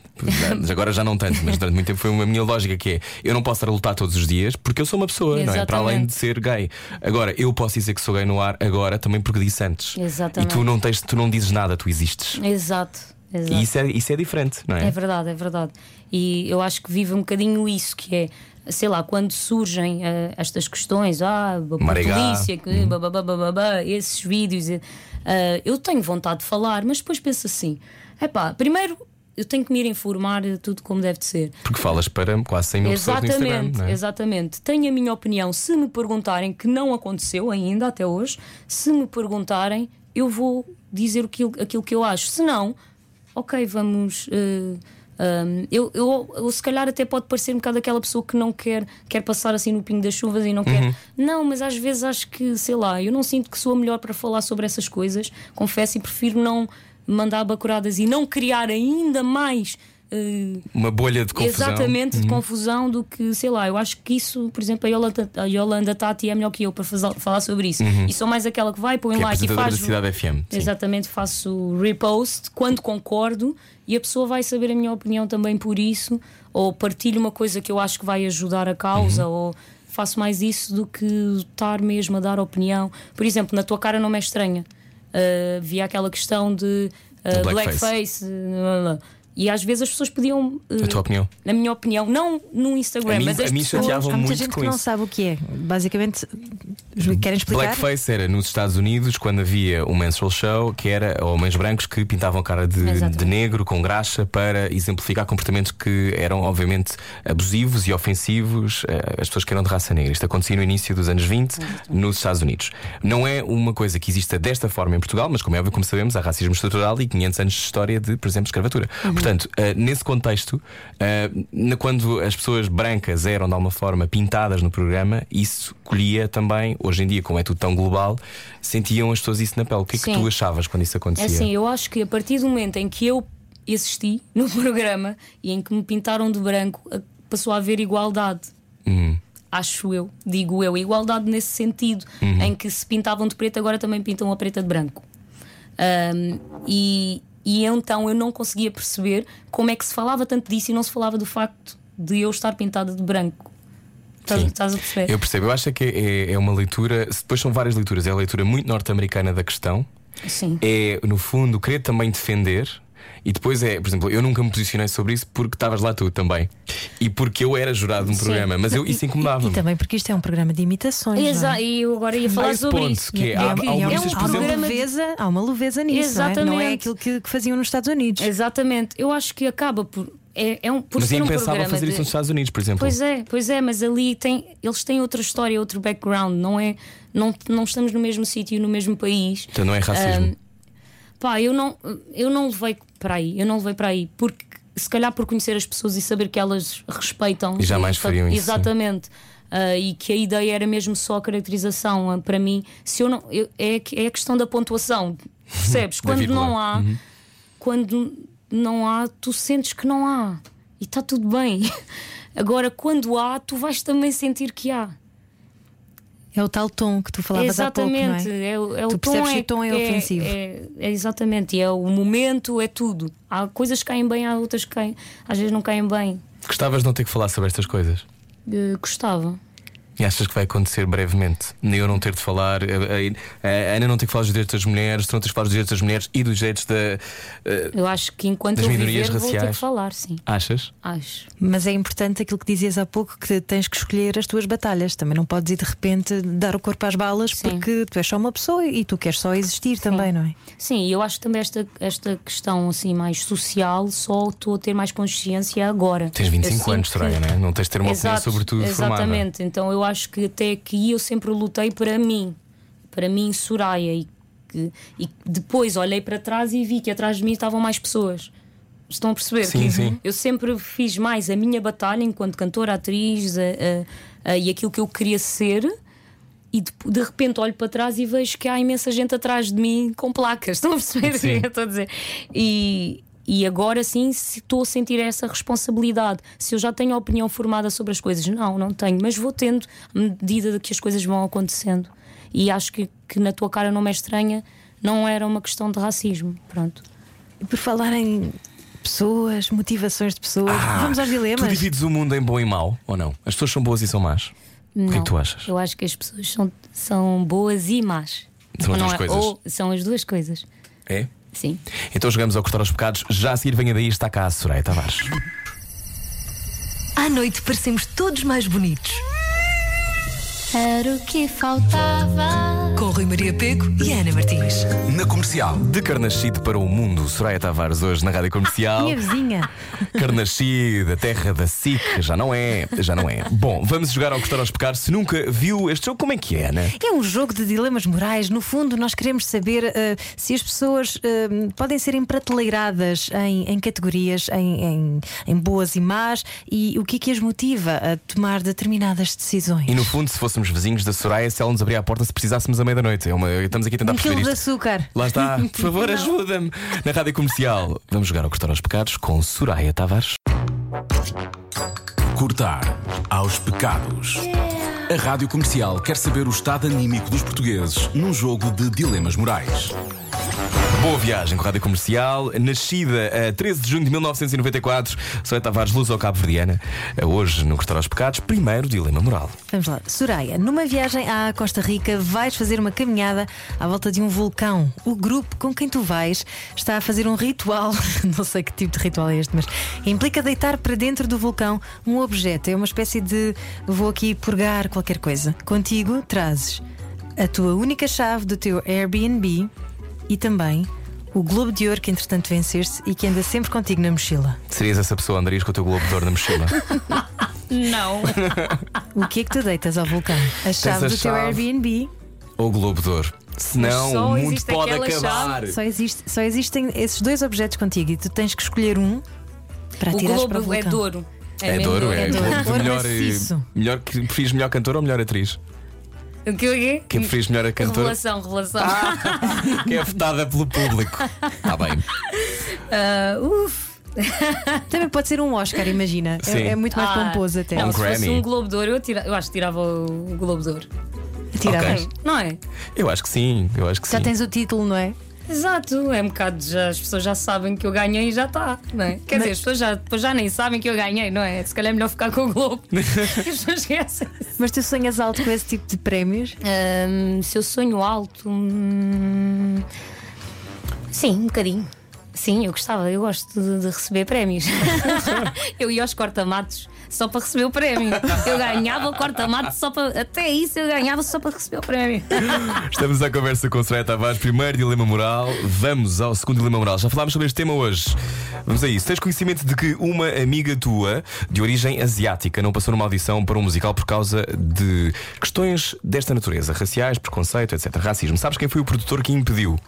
mas Agora já não tanto, mas durante muito tempo foi uma minha lógica que é eu não posso estar a lutar todos os dias porque eu sou uma pessoa, não é? Para além de Exatamente. ser gay. Agora, eu posso dizer que sou gay no ar agora também porque disse antes. Exatamente. E tu não, tens, tu não dizes nada, tu existes. Exato. Exato. E isso é, isso é diferente, não é? É verdade, é verdade. E eu acho que vive um bocadinho isso, que é, sei lá, quando surgem eh, estas questões, ah, polícia, que, bababababá, esses vídeos, eh, eu tenho vontade de falar, mas depois penso assim: epá, primeiro eu tenho que me ir informar de tudo como deve de ser. Porque falas para quase 100 mil pessoas no Instagram. Exatamente, Não é? exatamente. Tenho a minha opinião. Se me perguntarem, que não aconteceu ainda até hoje, se me perguntarem, eu vou dizer aquilo, aquilo que eu acho. Se não, ok, vamos. eh, um, eu, eu, eu, se calhar até pode parecer um bocado aquela pessoa que não quer, quer passar assim no pingo das chuvas e não Uhum. quer. Não, mas às vezes acho que, sei lá, eu não sinto que sou a melhor para falar sobre essas coisas, confesso, e prefiro não mandar bacuradas e não criar ainda mais. Eh, Uma bolha de confusão. Exatamente, de confusão do que, sei lá, eu acho que isso, por exemplo, a Yolanda, a Yolanda Tati é melhor que eu para fazer- falar sobre isso. E sou mais aquela que vai, põe Que é e faz. da Cidade FM. sim. Exatamente, faço repost quando concordo e a pessoa vai saber a minha opinião também por isso, ou partilho uma coisa que eu acho que vai ajudar a causa, Uhum. ou faço mais isso do que estar mesmo a dar opinião. Por exemplo, na tua cara não me é estranha. Uh, havia aquela questão de uh, blackface. blackface. E às vezes as pessoas podiam. uh, A tua opinião? Na minha opinião, não no Instagram, A mim- mas as a mim pessoas. chateava Há muita muito gente com que não isso. sabe o que é. Basicamente, querem explicar? Blackface era nos Estados Unidos quando havia um menstrual show que era homens brancos que pintavam a cara de, Exatamente. de negro com graxa para exemplificar comportamentos que eram obviamente abusivos e ofensivos eh, às pessoas que eram de raça negra. Isto acontecia no início dos anos 20 nos Estados Unidos. Não é uma coisa que exista desta forma em Portugal, mas como é óbvio, como sabemos, há racismo estrutural e 500 anos de história de, por exemplo, escravatura. Portanto, eh, nesse contexto, eh, quando as pessoas brancas eram de alguma forma pintadas no programa, isso colhia também, hoje em dia, como é tudo tão global, sentiam as pessoas isso na pele. O que é que Sim. tu achavas quando isso É acontecia? assim, eu acho que a partir do momento em que eu existi no programa e em que me pintaram de branco, a- passou a haver igualdade. Hum. Acho eu, digo eu, igualdade nesse sentido, Uhum. em que se pintavam de preto, agora também pintam a preta de branco. Ahm, e, e então eu não conseguia perceber como é que se falava tanto disso e não se falava do facto de eu estar pintada de branco. Estás, Sim. estás a perceber? Eu percebo, eu acho que é, é uma leitura, depois são várias leituras, é a leitura muito norte-americana da questão, Sim. é no fundo querer também defender. E depois é, por exemplo, eu nunca me posicionei sobre isso porque estavas lá tu também. E porque eu era jurado de um Sim. programa, mas eu, isso E incomodava-me. também porque isto é um programa de imitações. é? Exato, e eu agora ia falar sobre ponto isso. que é, E há, é, há um- é programa de- leveza, há uma leveza nisso. Não é? Não é Exatamente. aquilo que, que faziam nos Estados Unidos. Exatamente, eu acho que acaba por. É, é um, por mas é ser um programa fazer de- isso nos Estados Unidos, por exemplo. Pois é, pois é, mas ali tem, eles têm outra história, outro background, não é? Não, não estamos no mesmo sítio, no mesmo país. Então não é racismo. Pá, eu não, eu não levei para aí, eu não levei para aí, porque se calhar por conhecer as pessoas e saber que elas respeitam E jamais fa- fariam isso. Exatamente. Ah, e que a ideia era mesmo só a caracterização. Ah, para mim, se eu não. eu- é, é a questão da pontuação. Percebes? Quando não há, quando não há, tu sentes que não há. E está tudo bem. Agora, quando há, tu vais também sentir que há. É o tal tom que tu falavas há pouco, não Exatamente. é? é? o- é o Tu tom percebes é, que o tom é ofensivo. É, é exatamente. E é o momento, é tudo. Há coisas que caem bem, há outras que caem, às vezes não caem bem. Gostavas de não ter que falar sobre estas coisas? Eh, gostava. E achas que vai acontecer brevemente? Nem eu não ter de falar, a, a- a Ana não ter que falar dos direitos das mulheres, tu não tens de falar dos direitos das mulheres e dos direitos da. eh, Eu acho que enquanto Das eu minorias viver, vou ter raciais. que falar, sim. achas? Acho. Mas é importante aquilo que dizias há pouco que tens que escolher as tuas batalhas. Também não podes ir de repente dar o corpo às balas Sim. porque tu és só uma pessoa e tu queres só existir também, não é? Sim, e eu acho que também esta, esta questão assim mais social só estou a ter mais consciência agora. Tens Eu 25 sinto anos, que- Soraya, não é? Não tens de ter uma opinião Exato, sobre tudo formada. Exatamente, então eu acho que até aqui eu sempre lutei para mim, para mim, Soraya, e, que- e depois olhei para trás e vi que atrás de mim estavam mais pessoas. Estão a perceber? Sim, Que sim. Eu sempre fiz mais a minha batalha enquanto cantora, atriz a- a- a- e aquilo que eu queria ser. E de, de repente olho para trás e vejo que há imensa gente atrás de mim com placas. Estão a perceber o que eu estou a dizer? E, e agora sim se estou a sentir essa responsabilidade. Se eu já tenho a opinião formada sobre as coisas, não, não tenho, mas vou tendo à medida que as coisas vão acontecendo. E acho que, que na tua cara não me é estranha, não era uma questão de racismo. Pronto. E por falar em pessoas, motivações de pessoas, Ah, vamos aos Tu dilemas. divides o mundo em bom e mau ou não? As pessoas são boas e são más? O que é Não, que tu achas? Eu acho que as pessoas são, são boas e más. São as não duas é- coisas. Ou são as duas coisas. É? Sim. Então jogamos ao cortar aos pecados. Já a seguir, venha daí, está cá a Soraya Tavares. À noite parecemos todos mais bonitos. Era o que faltava. Com Rui Maria Peco e Ana Martins. Na comercial. De Carnascido para o mundo, Soraya Tavares hoje na Rádio Comercial. Minha vizinha. Carnascido, a terra da SIC, já não é, já não é. Bom, vamos jogar ao cortar aos pecados. Se nunca viu este jogo, como é que é, Ana? É um jogo de dilemas morais. No fundo, nós queremos saber eh, se as pessoas eh, podem ser emprateleiradas em, em categorias, em, em- em boas e más, e o que é que as motiva a tomar determinadas decisões. E no fundo, se fôssemos vizinhos da Soraya, se ela nos abrir a porta se precisássemos à meia-noite. É uma- Estamos aqui a tentar um perceber quilo de açúcar. Lá está, por favor, ajuda-me. Na Rádio Comercial, vamos jogar ao cortar aos pecados com Soraya Tavares. Cortar aos pecados. A Rádio Comercial quer saber o estado anímico dos portugueses num jogo de dilemas morais. Boa viagem com a Rádio Comercial. Nascida a 13 de junho de 1994, Soraya Tavares, luz ao Cabo Verdiana. Hoje, no Cortar aos Pecados, primeiro dilema moral. Vamos lá. Soraya, numa viagem à Costa Rica, vais fazer uma caminhada à volta de um vulcão. O grupo com quem tu vais está a fazer um ritual. Não sei que tipo de ritual é este, mas implica deitar para dentro do vulcão um objeto. É uma espécie de vou aqui purgar qualquer coisa. Contigo trazes a tua única chave do teu Airbnb e também o Globo de Ouro que entretanto venceste e que anda sempre contigo na mochila. Serias essa pessoa, Andarias, com o teu globo de ouro na mochila? Não. O que é que tu deitas ao vulcão? A chave a do teu chave. Airbnb. Ou globo de ouro? Senão, só o mundo pode acabar. Só, existe, só existem esses dois objetos contigo e tu tens que escolher um para O atirares para o globo é vulcão. Douro. É mesmo Douro, é. É Douro. Globo de Ouro melhor, maciço. melhor, que preferes melhor cantor ou melhor atriz? O que o quê? Quem preferes melhor a cantora? Revelação, revelação. que é votada pelo público. Está bem. Ah, uf. Também pode ser um Oscar, imagina. É, é muito mais Ah, pomposo até. Não, Um se fosse Grammy. um Globo de Ouro, eu, tira- eu acho que tirava o Globo de Ouro. Atiravas. Ok. Não é? Eu acho que sim, eu acho que Já sim. tens o título, não é? Exato, é um bocado já, as pessoas já sabem que eu ganhei e já está, não é? Quer dizer, as pessoas já, depois já nem sabem que eu ganhei, não é? Se calhar é melhor ficar com o Globo. as pessoas esquecem. Mas tu sonhas alto com esse tipo de prémios? Ahm, se eu sonho alto. hum, sim, um bocadinho. Sim, eu gostava, eu gosto de, de receber prémios. eu ia aos cortamatos só para receber o prémio. Eu ganhava o cortamato só para. Até isso eu ganhava só para receber o prémio. Estamos à conversa com Soraya Tavares. Primeiro dilema moral. Vamos ao segundo dilema moral. Já falámos sobre este tema hoje. Vamos a isso. Tens conhecimento de que uma amiga tua, de origem asiática, não passou numa audição para um musical por causa de questões desta natureza: raciais, preconceito, etc. Racismo. Sabes quem foi o produtor que impediu?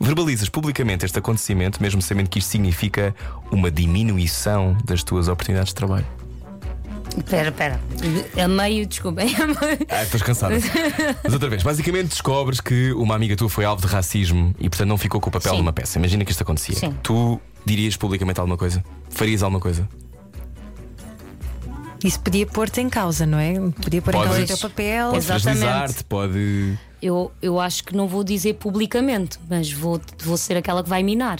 Verbalizas publicamente este acontecimento, mesmo sabendo que isto significa uma diminuição das tuas oportunidades de trabalho. Espera, espera. A meio, desculpem. meio. Ah, estás cansada. Mas outra vez, basicamente descobres que uma amiga tua foi alvo de racismo e portanto não ficou com o papel Sim. numa peça. Imagina que isto acontecia. Sim. Tu dirias publicamente alguma coisa? Farias alguma coisa? Isso podia pôr-te em causa, não é? Podia pôr em causa o teu papel. Pode Exatamente. fragilizar-te, pode. Eu, eu acho que não vou dizer publicamente, mas vou, vou ser aquela que vai minar.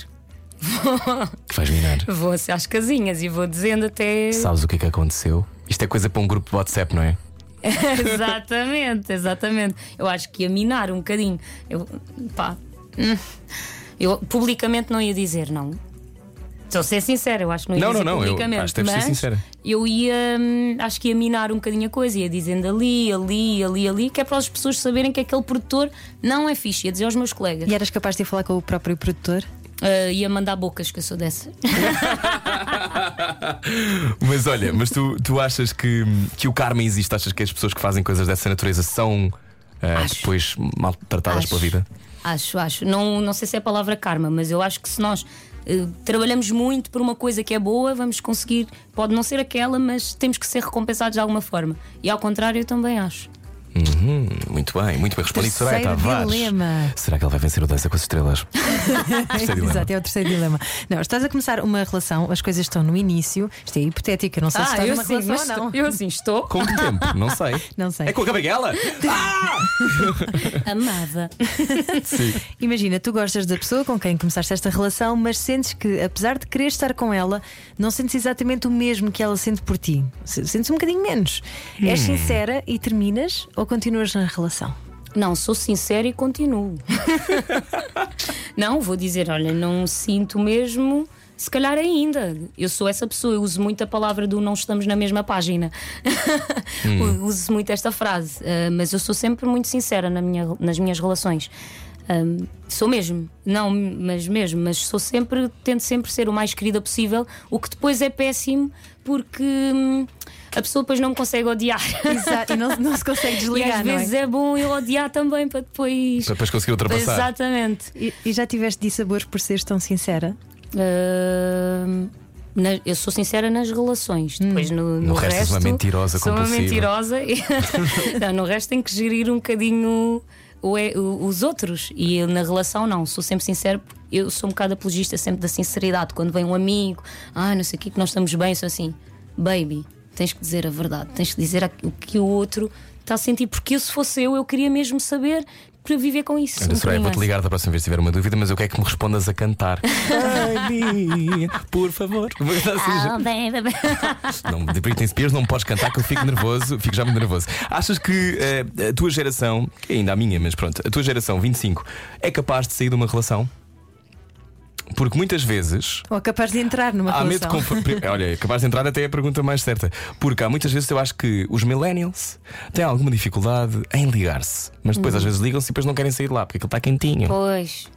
que vais minar. Vou ser às casinhas e vou dizendo até. Sabes o que é que aconteceu? Isto é coisa para um grupo de WhatsApp, não é? exatamente, exatamente. Eu acho que ia minar um bocadinho. Eu, pá, hum, eu publicamente não ia dizer, não. Estou a ser sincera, eu acho que não ia Não, dizer não, não, eu acho que ser sincera. Eu ia, hum, acho que ia minar um bocadinho a coisa, ia dizendo ali, ali, ali, ali, que é para as pessoas saberem que aquele produtor não é fixe. Ia dizer aos meus colegas, E eras capaz de ir falar com o próprio produtor? Ah, ia mandar bocas, que eu sou dessa. Mas olha, mas tu, tu achas que, que o karma existe? Achas que as pessoas que fazem coisas dessa natureza são Acho. depois maltratadas Acho. pela vida? Acho, acho. Não, não sei se é a palavra karma, mas eu acho que se nós eh, trabalhamos muito por uma coisa que é boa, vamos conseguir. Pode não ser aquela, mas temos que ser recompensados de alguma forma. E ao contrário, eu também acho. Uhum, muito bem, muito bem respondido, Tavares. dilema. Será que ele vai vencer o Dança com as Estrelas? Terceiro dilema. Exato, é o terceiro dilema. Não, estás a começar uma relação, as coisas estão no início, isto é hipotético, eu não sei se estás numa sim, relação mas ou não. eu assim estou Com que tempo? Não sei. Não sei. É com a Gabriela? amada. Imagina, tu gostas da pessoa com quem começaste esta relação, mas sentes que, apesar de querer estar com ela, não sentes exatamente o mesmo que ela sente por ti. Se- Sentes um bocadinho menos. És Hum. sincera e terminas ou continuas na relação? Não, sou sincera e continuo. não, vou dizer, olha, não sinto mesmo. Se calhar ainda. Eu sou essa pessoa, eu uso muito a palavra do não estamos na mesma página. uso muito esta frase. Ah, mas eu sou sempre muito sincera na minha- nas minhas relações. Ahm, sou mesmo, não, mas mesmo, mas sou sempre, tento sempre ser o mais querida possível, o que depois é péssimo porque hum, a pessoa depois não me consegue odiar. Exato, e não, não se consegue E desligar. às não é? vezes é? bom eu odiar também para depois. Para depois conseguir ultrapassar. Exatamente. E, e já tiveste dissabores por seres tão sincera? Ahm, na- eu sou sincera nas relações. Depois no, no, No resto és uma mentirosa sou uma mentirosa. e- não, no resto tem que gerir um bocadinho o é- o- os outros. E eu, na relação, não. Sou sempre sincera. Eu sou um bocado apologista sempre da sinceridade. Quando vem um amigo, ah, não sei o que, que nós estamos bem, sou assim, baby, tens que dizer a verdade, tens que dizer o que o outro está a sentir. Porque eu, se fosse eu, eu queria mesmo saber para viver com isso. Olha, Soraya, vou-te ligar da próxima vez se tiver uma dúvida, mas eu quero que me respondas a cantar. Baby, por favor. Ah, bem, bem, bem. Não, de Britney Spears não podes cantar que eu fico nervoso, fico já muito nervoso. Achas que eh, a tua geração, que é ainda a minha, mas pronto, a tua geração 25 é capaz de sair de uma relação? Porque muitas vezes Ou capaz de entrar numa há medo de. Olha, é capaz de entrar até a pergunta mais certa. Porque há muitas vezes eu acho que os millennials têm alguma dificuldade em ligar-se, mas depois às vezes ligam-se e depois não querem sair lá porque aquilo está quentinho. Pois.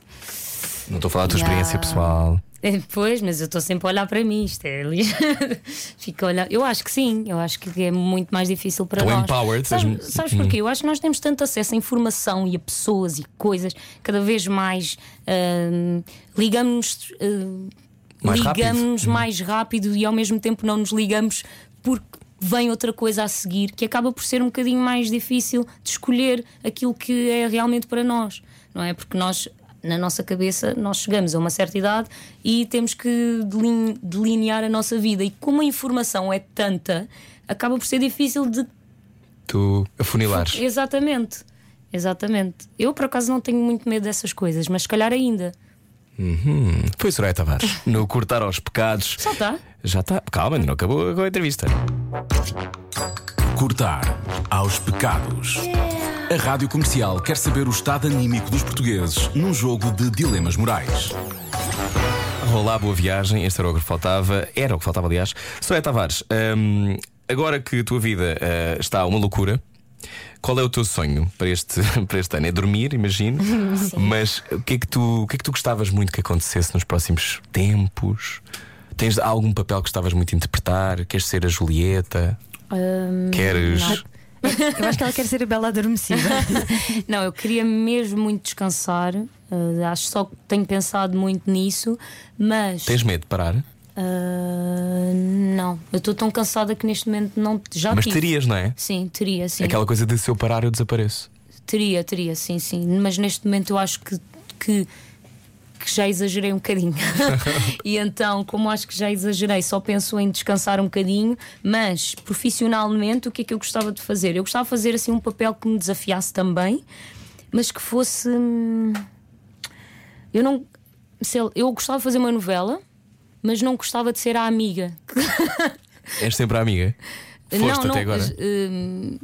Não estou a falar da tua Yeah. experiência pessoal. Pois, mas eu estou sempre a olhar para mim. Isto é ali. Fico a olhar. Eu acho que sim, eu acho que é muito mais difícil para Estou nós. empowered, Sabes, sabes porquê? Eu acho que nós temos tanto acesso a informação e a pessoas e coisas, cada vez mais hum, ligamos-nos. hum, Mais rápido. ligamos mais rápido e ao mesmo tempo não nos ligamos porque vem outra coisa a seguir que acaba por ser um bocadinho mais difícil de escolher aquilo que é realmente para nós, não é? Porque nós na nossa cabeça nós chegamos a uma certa idade e temos que delin- delinear a nossa vida e como a informação é tanta acaba por ser difícil de Tu afunilares. exatamente exatamente eu por acaso não tenho muito medo dessas coisas mas se calhar ainda Hum, foi Soraya Tavares. No cortar aos pecados. só está Já está. Calma, ainda não acabou a entrevista. Cortar aos pecados. A Rádio Comercial quer saber o estado anímico dos portugueses num jogo de dilemas morais. Olá, boa viagem. Este era o que faltava. Era o que faltava, aliás. Soraya Tavares, hum, agora que a tua vida ah, está uma loucura. Qual é o teu sonho para este, para este ano? É dormir, imagino. Mas o que, é que tu, o que é que tu gostavas muito que acontecesse nos próximos tempos? Tens algum papel que gostavas muito de interpretar? Queres ser a Julieta? Hum, Queres. Eu acho que ela quer ser a Bela Adormecida. Não, eu queria mesmo muito descansar. Uh, acho só que tenho pensado muito nisso, mas Tens medo de parar? uh, não. Eu estou tão cansada que neste momento não já Mas tive. terias, não é? Sim, teria, sim. Aquela coisa de se eu parar, eu desapareço. Teria, teria, sim, sim. Mas neste momento eu acho que, que, que já exagerei um bocadinho. e então, como acho que já exagerei, só penso em descansar um bocadinho, mas profissionalmente o que é que eu gostava de fazer? Eu gostava de fazer assim um papel que me desafiasse também, mas que fosse. hum, Eu não. sei eu gostava de fazer uma novela, mas não gostava de ser a amiga. És sempre a amiga? Foste até agora? hum,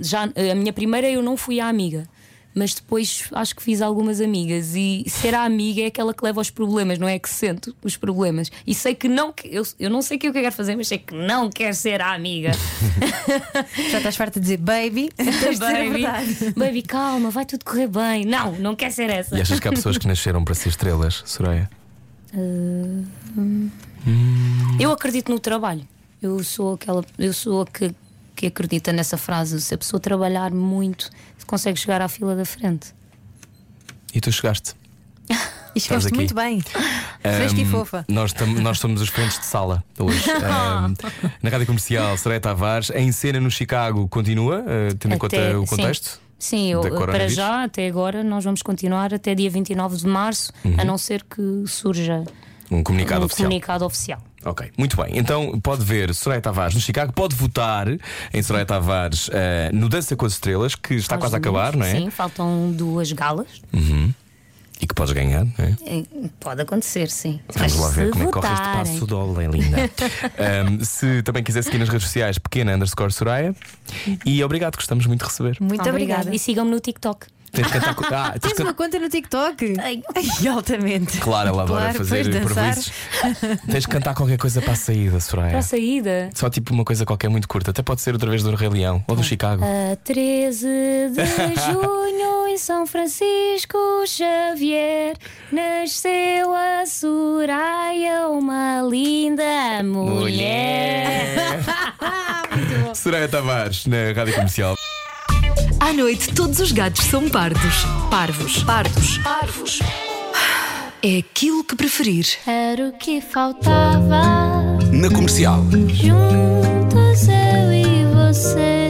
já, a minha primeira eu não fui a amiga. Mas depois acho que fiz algumas amigas e ser a amiga é aquela que leva aos problemas, não é que sente os problemas. E sei que não que- eu, eu não sei o que eu quero fazer, mas sei que não quero ser a amiga. Já estás farta de dizer baby, baby, verdade. baby, calma, vai tudo correr bem. Não, não quer ser essa. E achas que há pessoas que nasceram para ser estrelas, Soraya? Eu acredito no trabalho. Eu sou aquela, eu sou a que, que acredita nessa frase. Se a pessoa trabalhar muito, consegue chegar à fila da frente. E tu chegaste. E escreveste aqui. muito bem. Fresca e fofa. Nós, nós somos os frentes de sala hoje. Ahm, na rádio comercial, Soraya Tavares, em cena no Chicago, continua, ah, tendo em conta Até- o sim. contexto? Sim, eu- da para já, até agora, nós vamos continuar até dia 29 de março, Uhum. a não ser que surja Um comunicado um oficial. comunicado oficial. Ok, muito bem. Então pode ver Soraya Tavares no Chicago, pode votar em Soraya Tavares ah, no Dança com as Estrelas, que está Aos quase a domingos. acabar, não é? Sim, faltam duas galas. E que podes ganhar, não é? Eh, Pode acontecer, sim. Vamos Mas lá ver se como é que corre este passo dolo, é linda. Ahm, se também quiser seguir nas redes sociais, pequena underscore Soraya. E obrigado, gostamos muito de receber. Muito Obrigada. obrigada. E sigam-me no TikTok. Tens de cantar. Ah, tens de Tens can- uma conta no TikTok? Tenho. Ai, altamente. Claro, ela adora Claro, fazer depois dançar. improvisos. Tens de cantar qualquer coisa para a saída, Soraya. Para a saída. Só tipo uma coisa qualquer muito curta. Até pode ser outra vez do Rei Leão ou do Chicago. A 13 de junho em São Francisco Xavier nasceu a Soraya, uma linda mulher. Soraya Tavares, na Rádio Comercial. À noite, todos os gatos são pardos. Parvos. Pardos. Parvos. É aquilo que preferir. Era o que faltava. Na comercial. Juntos eu e você.